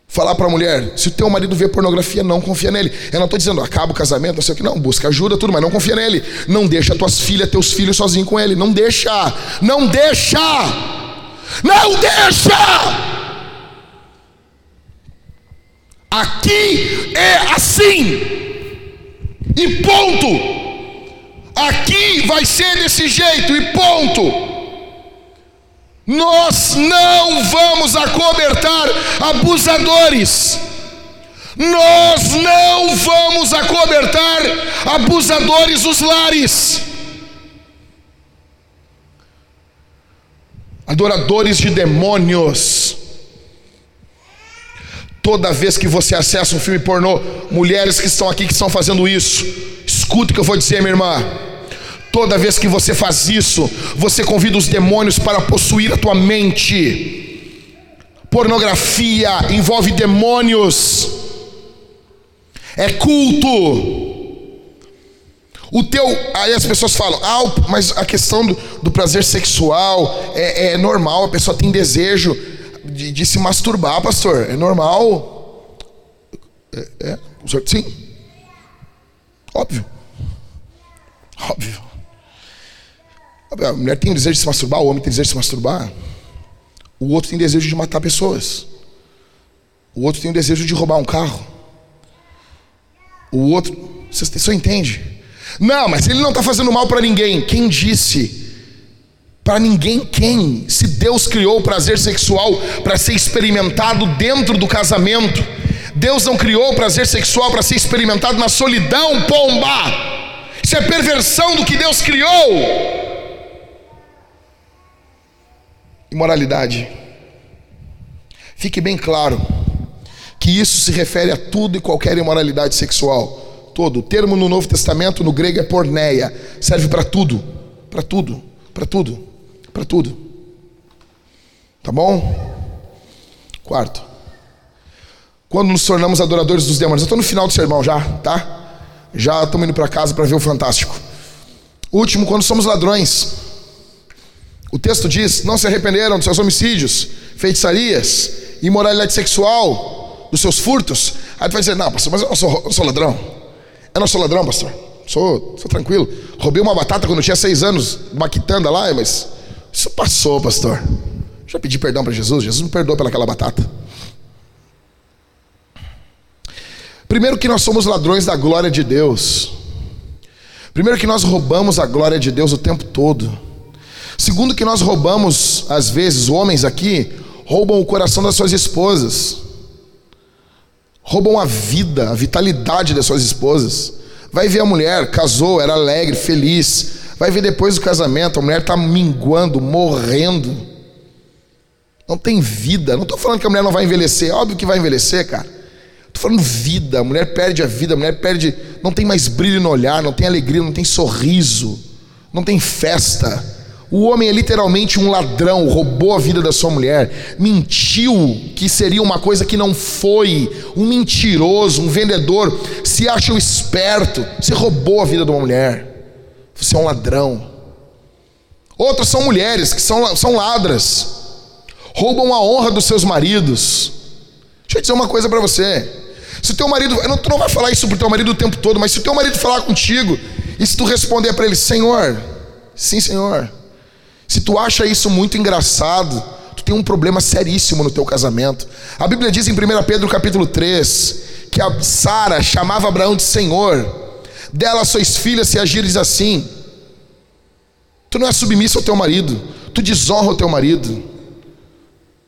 Falar para a mulher, se o teu marido vê pornografia, não confia nele. Eu não estou dizendo acaba o casamento, não sei o que, não, busca ajuda, tudo, mas não confia nele. Não deixa tuas filhas, teus filhos sozinhos com ele. Não deixa, não deixa, não deixa. Aqui é assim. E ponto. Aqui vai ser desse jeito, e ponto. Nós não vamos acobertar abusadores. Nós não vamos acobertar abusadores dos lares. Adoradores de demônios. Toda vez que você acessa um filme pornô, mulheres que estão aqui que estão fazendo isso, escuta o que eu vou dizer, minha irmã. Toda vez que você faz isso, você convida os demônios para possuir a tua mente. Pornografia envolve demônios. É culto. O teu, aí as pessoas falam, ah, mas a questão do, do prazer sexual é, é, normal, a pessoa tem desejo de, de se masturbar, pastor, é normal. É, é, sim, óbvio, óbvio. A mulher tem desejo de se masturbar, o homem tem desejo de se masturbar. O outro tem desejo de matar pessoas. O outro tem desejo de roubar um carro. O outro, você só entende? Não, mas ele não está fazendo mal para ninguém. Quem disse? Para ninguém quem? Se Deus criou o prazer sexual para ser experimentado dentro do casamento, Deus não criou o prazer sexual para ser experimentado na solidão, pomba! Isso é perversão do que Deus criou. Imoralidade. Fique bem claro que isso se refere a tudo e qualquer imoralidade sexual todo. O termo no Novo Testamento, no grego, é porneia. Serve para tudo. Para tudo. Para tudo. Para tudo. Tá bom? Quarto. Quando nos tornamos adoradores dos demônios. Eu estou no final do sermão já, tá? Já estamos indo para casa para ver o Fantástico. Último, quando somos ladrões. O texto diz: Não se arrependeram dos seus homicídios, feitiçarias, imoralidade sexual, dos seus furtos. Aí tu vai dizer: Não, pastor, mas eu sou, eu sou ladrão. Eu não sou ladrão, pastor. Sou, sou tranquilo. Roubei uma batata quando eu tinha seis anos, baquitanda lá, mas isso passou, pastor. Já pedi perdão para Jesus, Jesus me perdoou pelaquela batata. Primeiro que nós somos ladrões da glória de Deus. Primeiro que nós roubamos a glória de Deus o tempo todo. Segundo que nós roubamos, às vezes, homens aqui roubam o coração das suas esposas roubam a vida, a vitalidade das suas esposas. Vai ver a mulher, casou, era alegre, feliz. Vai ver depois do casamento, a mulher está minguando, morrendo. Não tem vida. Não estou falando que a mulher não vai envelhecer. Óbvio que vai envelhecer, cara. Estou falando vida. A mulher perde a vida, a mulher perde. Não tem mais brilho no olhar, não tem alegria, não tem sorriso, não tem festa. O homem é literalmente um ladrão, roubou a vida da sua mulher, mentiu que seria uma coisa que não foi, um mentiroso, um vendedor, se acha um esperto, você roubou a vida de uma mulher, você é um ladrão. Outras são mulheres que são, são ladras, roubam a honra dos seus maridos. Deixa eu dizer uma coisa para você. Se o teu marido, não, tu não vai falar isso pro teu marido o tempo todo, mas se o teu marido falar contigo, e se tu responder para ele, Senhor, sim, Senhor, se tu acha isso muito engraçado, tu tem um problema seríssimo no teu casamento. A Bíblia diz em 1 Pedro capítulo 3 que a Sara chamava Abraão de Senhor. Dela sois filhas se agires assim. Tu não é submisso ao teu marido, tu desonra o teu marido.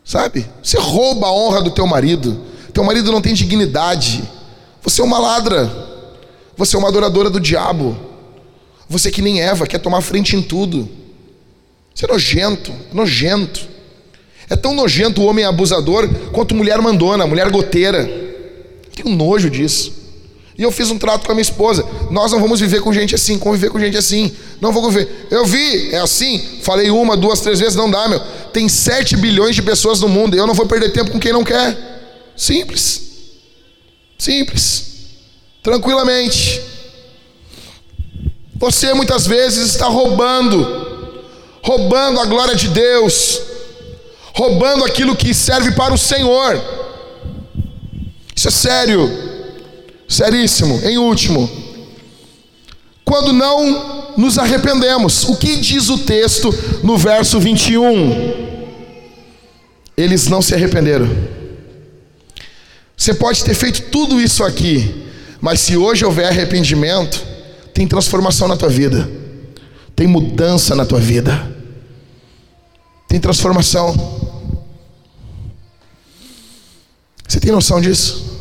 Sabe? Você rouba a honra do teu marido. Teu marido não tem dignidade. Você é uma ladra. Você é uma adoradora do diabo. Você que nem Eva quer tomar frente em tudo. Isso é nojento, nojento. É tão nojento o homem abusador quanto mulher mandona, mulher goteira. Eu tenho nojo disso. E eu fiz um trato com a minha esposa. Nós não vamos viver com gente assim, conviver com gente assim. Não vou viver. Eu vi, é assim. Falei uma, duas, três vezes, não dá, meu. Tem sete bilhões de pessoas no mundo. Eu não vou perder tempo com quem não quer. Simples. Simples. Tranquilamente. Você muitas vezes está roubando roubando a glória de Deus, roubando aquilo que serve para o Senhor. Isso é sério, seríssimo. Em último, quando não nos arrependemos, o que diz o texto no verso 21? Eles não se arrependeram. Você pode ter feito tudo isso aqui, mas se hoje houver arrependimento, tem transformação na tua vida tem mudança na tua vida, tem transformação. Você tem noção disso?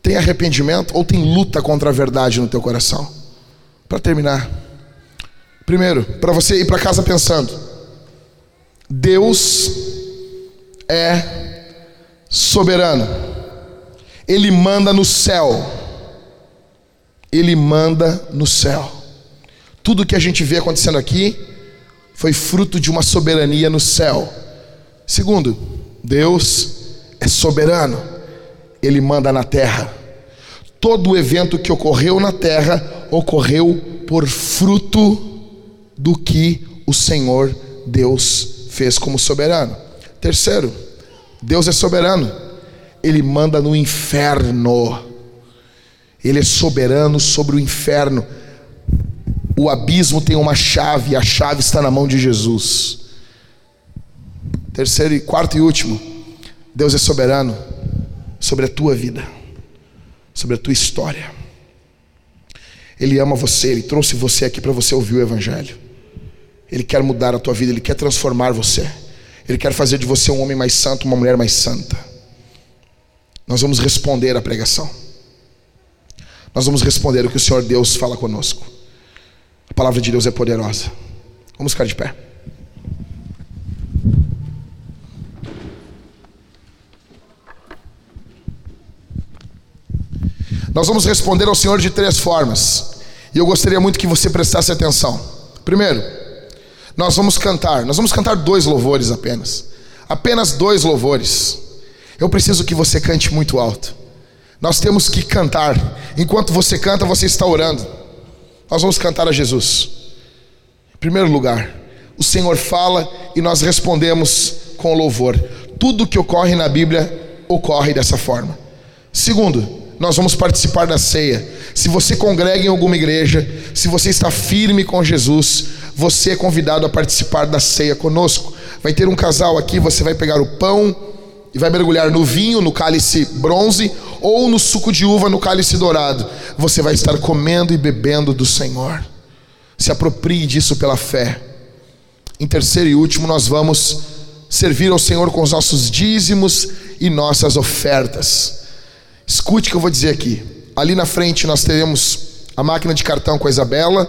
Tem arrependimento ou tem luta contra a verdade no teu coração? Para terminar, primeiro, para você ir para casa pensando: Deus é soberano, Ele manda no céu, Ele manda no céu. Tudo que a gente vê acontecendo aqui foi fruto de uma soberania no céu. Segundo, Deus é soberano, Ele manda na terra. Todo o evento que ocorreu na terra ocorreu por fruto do que o Senhor Deus fez como soberano. Terceiro, Deus é soberano. Ele manda no inferno. Ele é soberano sobre o inferno. O abismo tem uma chave, a chave está na mão de Jesus. Terceiro e quarto e último, Deus é soberano sobre a tua vida, sobre a tua história. Ele ama você, ele trouxe você aqui para você ouvir o evangelho. Ele quer mudar a tua vida, ele quer transformar você. Ele quer fazer de você um homem mais santo, uma mulher mais santa. Nós vamos responder à pregação. Nós vamos responder o que o Senhor Deus fala conosco. A palavra de Deus é poderosa. Vamos ficar de pé. Nós vamos responder ao Senhor de três formas. E eu gostaria muito que você prestasse atenção. Primeiro, nós vamos cantar. Nós vamos cantar dois louvores apenas. Apenas dois louvores. Eu preciso que você cante muito alto. Nós temos que cantar. Enquanto você canta, você está orando. Nós vamos cantar a Jesus. Em primeiro lugar, o Senhor fala e nós respondemos com louvor. Tudo que ocorre na Bíblia ocorre dessa forma. Segundo, nós vamos participar da ceia. Se você congrega em alguma igreja, se você está firme com Jesus, você é convidado a participar da ceia conosco. Vai ter um casal aqui, você vai pegar o pão e vai mergulhar no vinho, no cálice bronze, ou no suco de uva, no cálice dourado. Você vai estar comendo e bebendo do Senhor. Se aproprie disso pela fé. Em terceiro e último, nós vamos servir ao Senhor com os nossos dízimos e nossas ofertas. Escute o que eu vou dizer aqui. Ali na frente nós teremos a máquina de cartão com a Isabela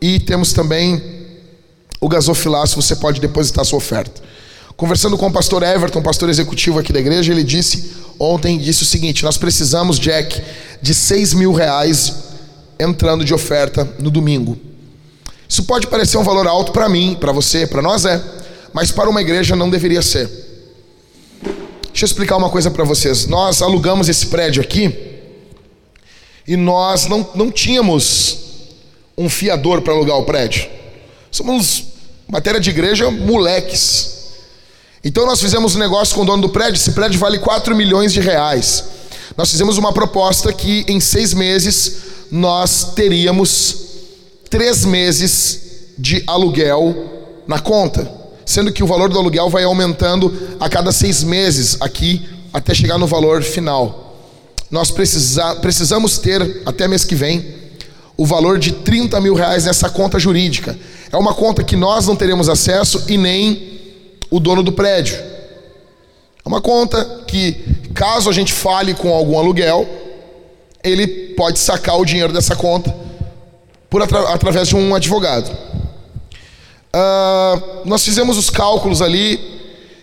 e temos também o gasofilaço, você pode depositar sua oferta. Conversando com o pastor Everton, pastor executivo aqui da igreja, ele disse ontem disse o seguinte: nós precisamos, Jack, de 6 mil reais entrando de oferta no domingo. Isso pode parecer um valor alto para mim, para você, para nós é, mas para uma igreja não deveria ser. Deixa eu explicar uma coisa para vocês. Nós alugamos esse prédio aqui e nós não, não tínhamos um fiador para alugar o prédio. Somos, matéria de igreja, moleques. Então nós fizemos um negócio com o dono do prédio. Esse prédio vale 4 milhões de reais. Nós fizemos uma proposta que em seis meses nós teríamos três meses de aluguel na conta sendo que o valor do aluguel vai aumentando a cada seis meses aqui até chegar no valor final. Nós precisa, precisamos ter até mês que vem o valor de 30 mil reais nessa conta jurídica. É uma conta que nós não teremos acesso e nem o dono do prédio. É uma conta que, caso a gente fale com algum aluguel, ele pode sacar o dinheiro dessa conta por atra através de um advogado. Uh, nós fizemos os cálculos ali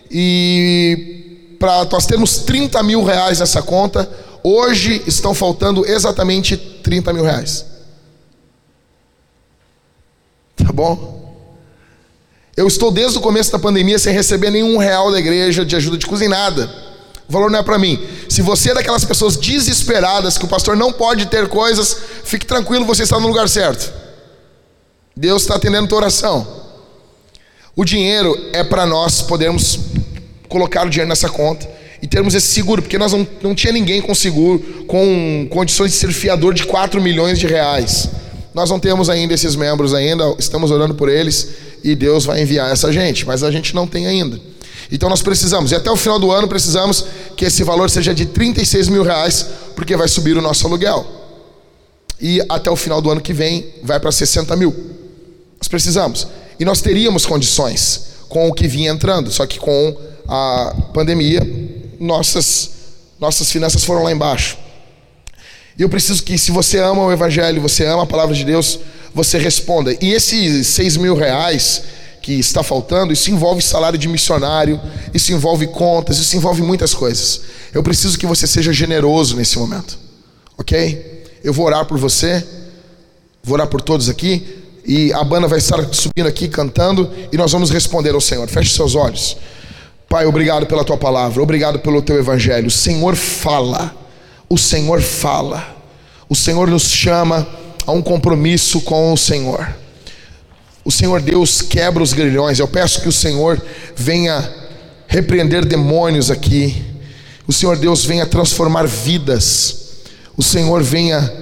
e para nós termos 30 mil reais nessa conta, hoje estão faltando exatamente 30 mil reais. Tá bom? Eu estou desde o começo da pandemia sem receber nenhum real da igreja de ajuda de cozinha, nada. O valor não é para mim. Se você é daquelas pessoas desesperadas que o pastor não pode ter coisas, fique tranquilo, você está no lugar certo. Deus está atendendo a tua oração. O dinheiro é para nós podermos colocar o dinheiro nessa conta e termos esse seguro, porque nós não, não tinha ninguém com seguro, com condições de ser fiador de 4 milhões de reais. Nós não temos ainda esses membros ainda, estamos orando por eles e Deus vai enviar essa gente, mas a gente não tem ainda. Então nós precisamos, e até o final do ano precisamos que esse valor seja de 36 mil reais, porque vai subir o nosso aluguel. E até o final do ano que vem vai para 60 mil. Nós precisamos. E nós teríamos condições com o que vinha entrando, só que com a pandemia, nossas, nossas finanças foram lá embaixo. E eu preciso que, se você ama o Evangelho, você ama a palavra de Deus, você responda. E esses seis mil reais que está faltando, isso envolve salário de missionário, isso envolve contas, isso envolve muitas coisas. Eu preciso que você seja generoso nesse momento, ok? Eu vou orar por você, vou orar por todos aqui. E a banda vai estar subindo aqui cantando e nós vamos responder ao Senhor. Feche seus olhos. Pai, obrigado pela tua palavra, obrigado pelo teu evangelho. O Senhor fala. O Senhor fala. O Senhor nos chama a um compromisso com o Senhor. O Senhor Deus quebra os grilhões. Eu peço que o Senhor venha repreender demônios aqui. O Senhor Deus venha transformar vidas. O Senhor venha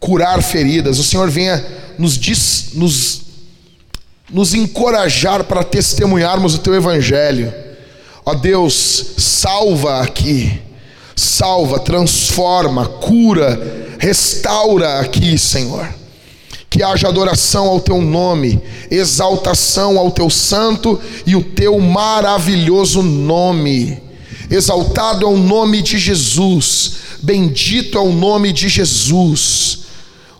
curar feridas. O Senhor venha nos, nos, nos encorajar para testemunharmos o Teu Evangelho. Ó Deus, salva aqui. Salva, transforma, cura, restaura aqui, Senhor que haja adoração ao teu nome, exaltação ao teu santo e o teu maravilhoso nome. Exaltado é o nome de Jesus, bendito é o nome de Jesus.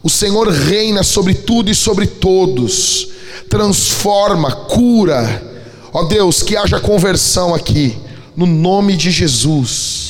O Senhor reina sobre tudo e sobre todos, transforma, cura. Ó Deus, que haja conversão aqui, no nome de Jesus.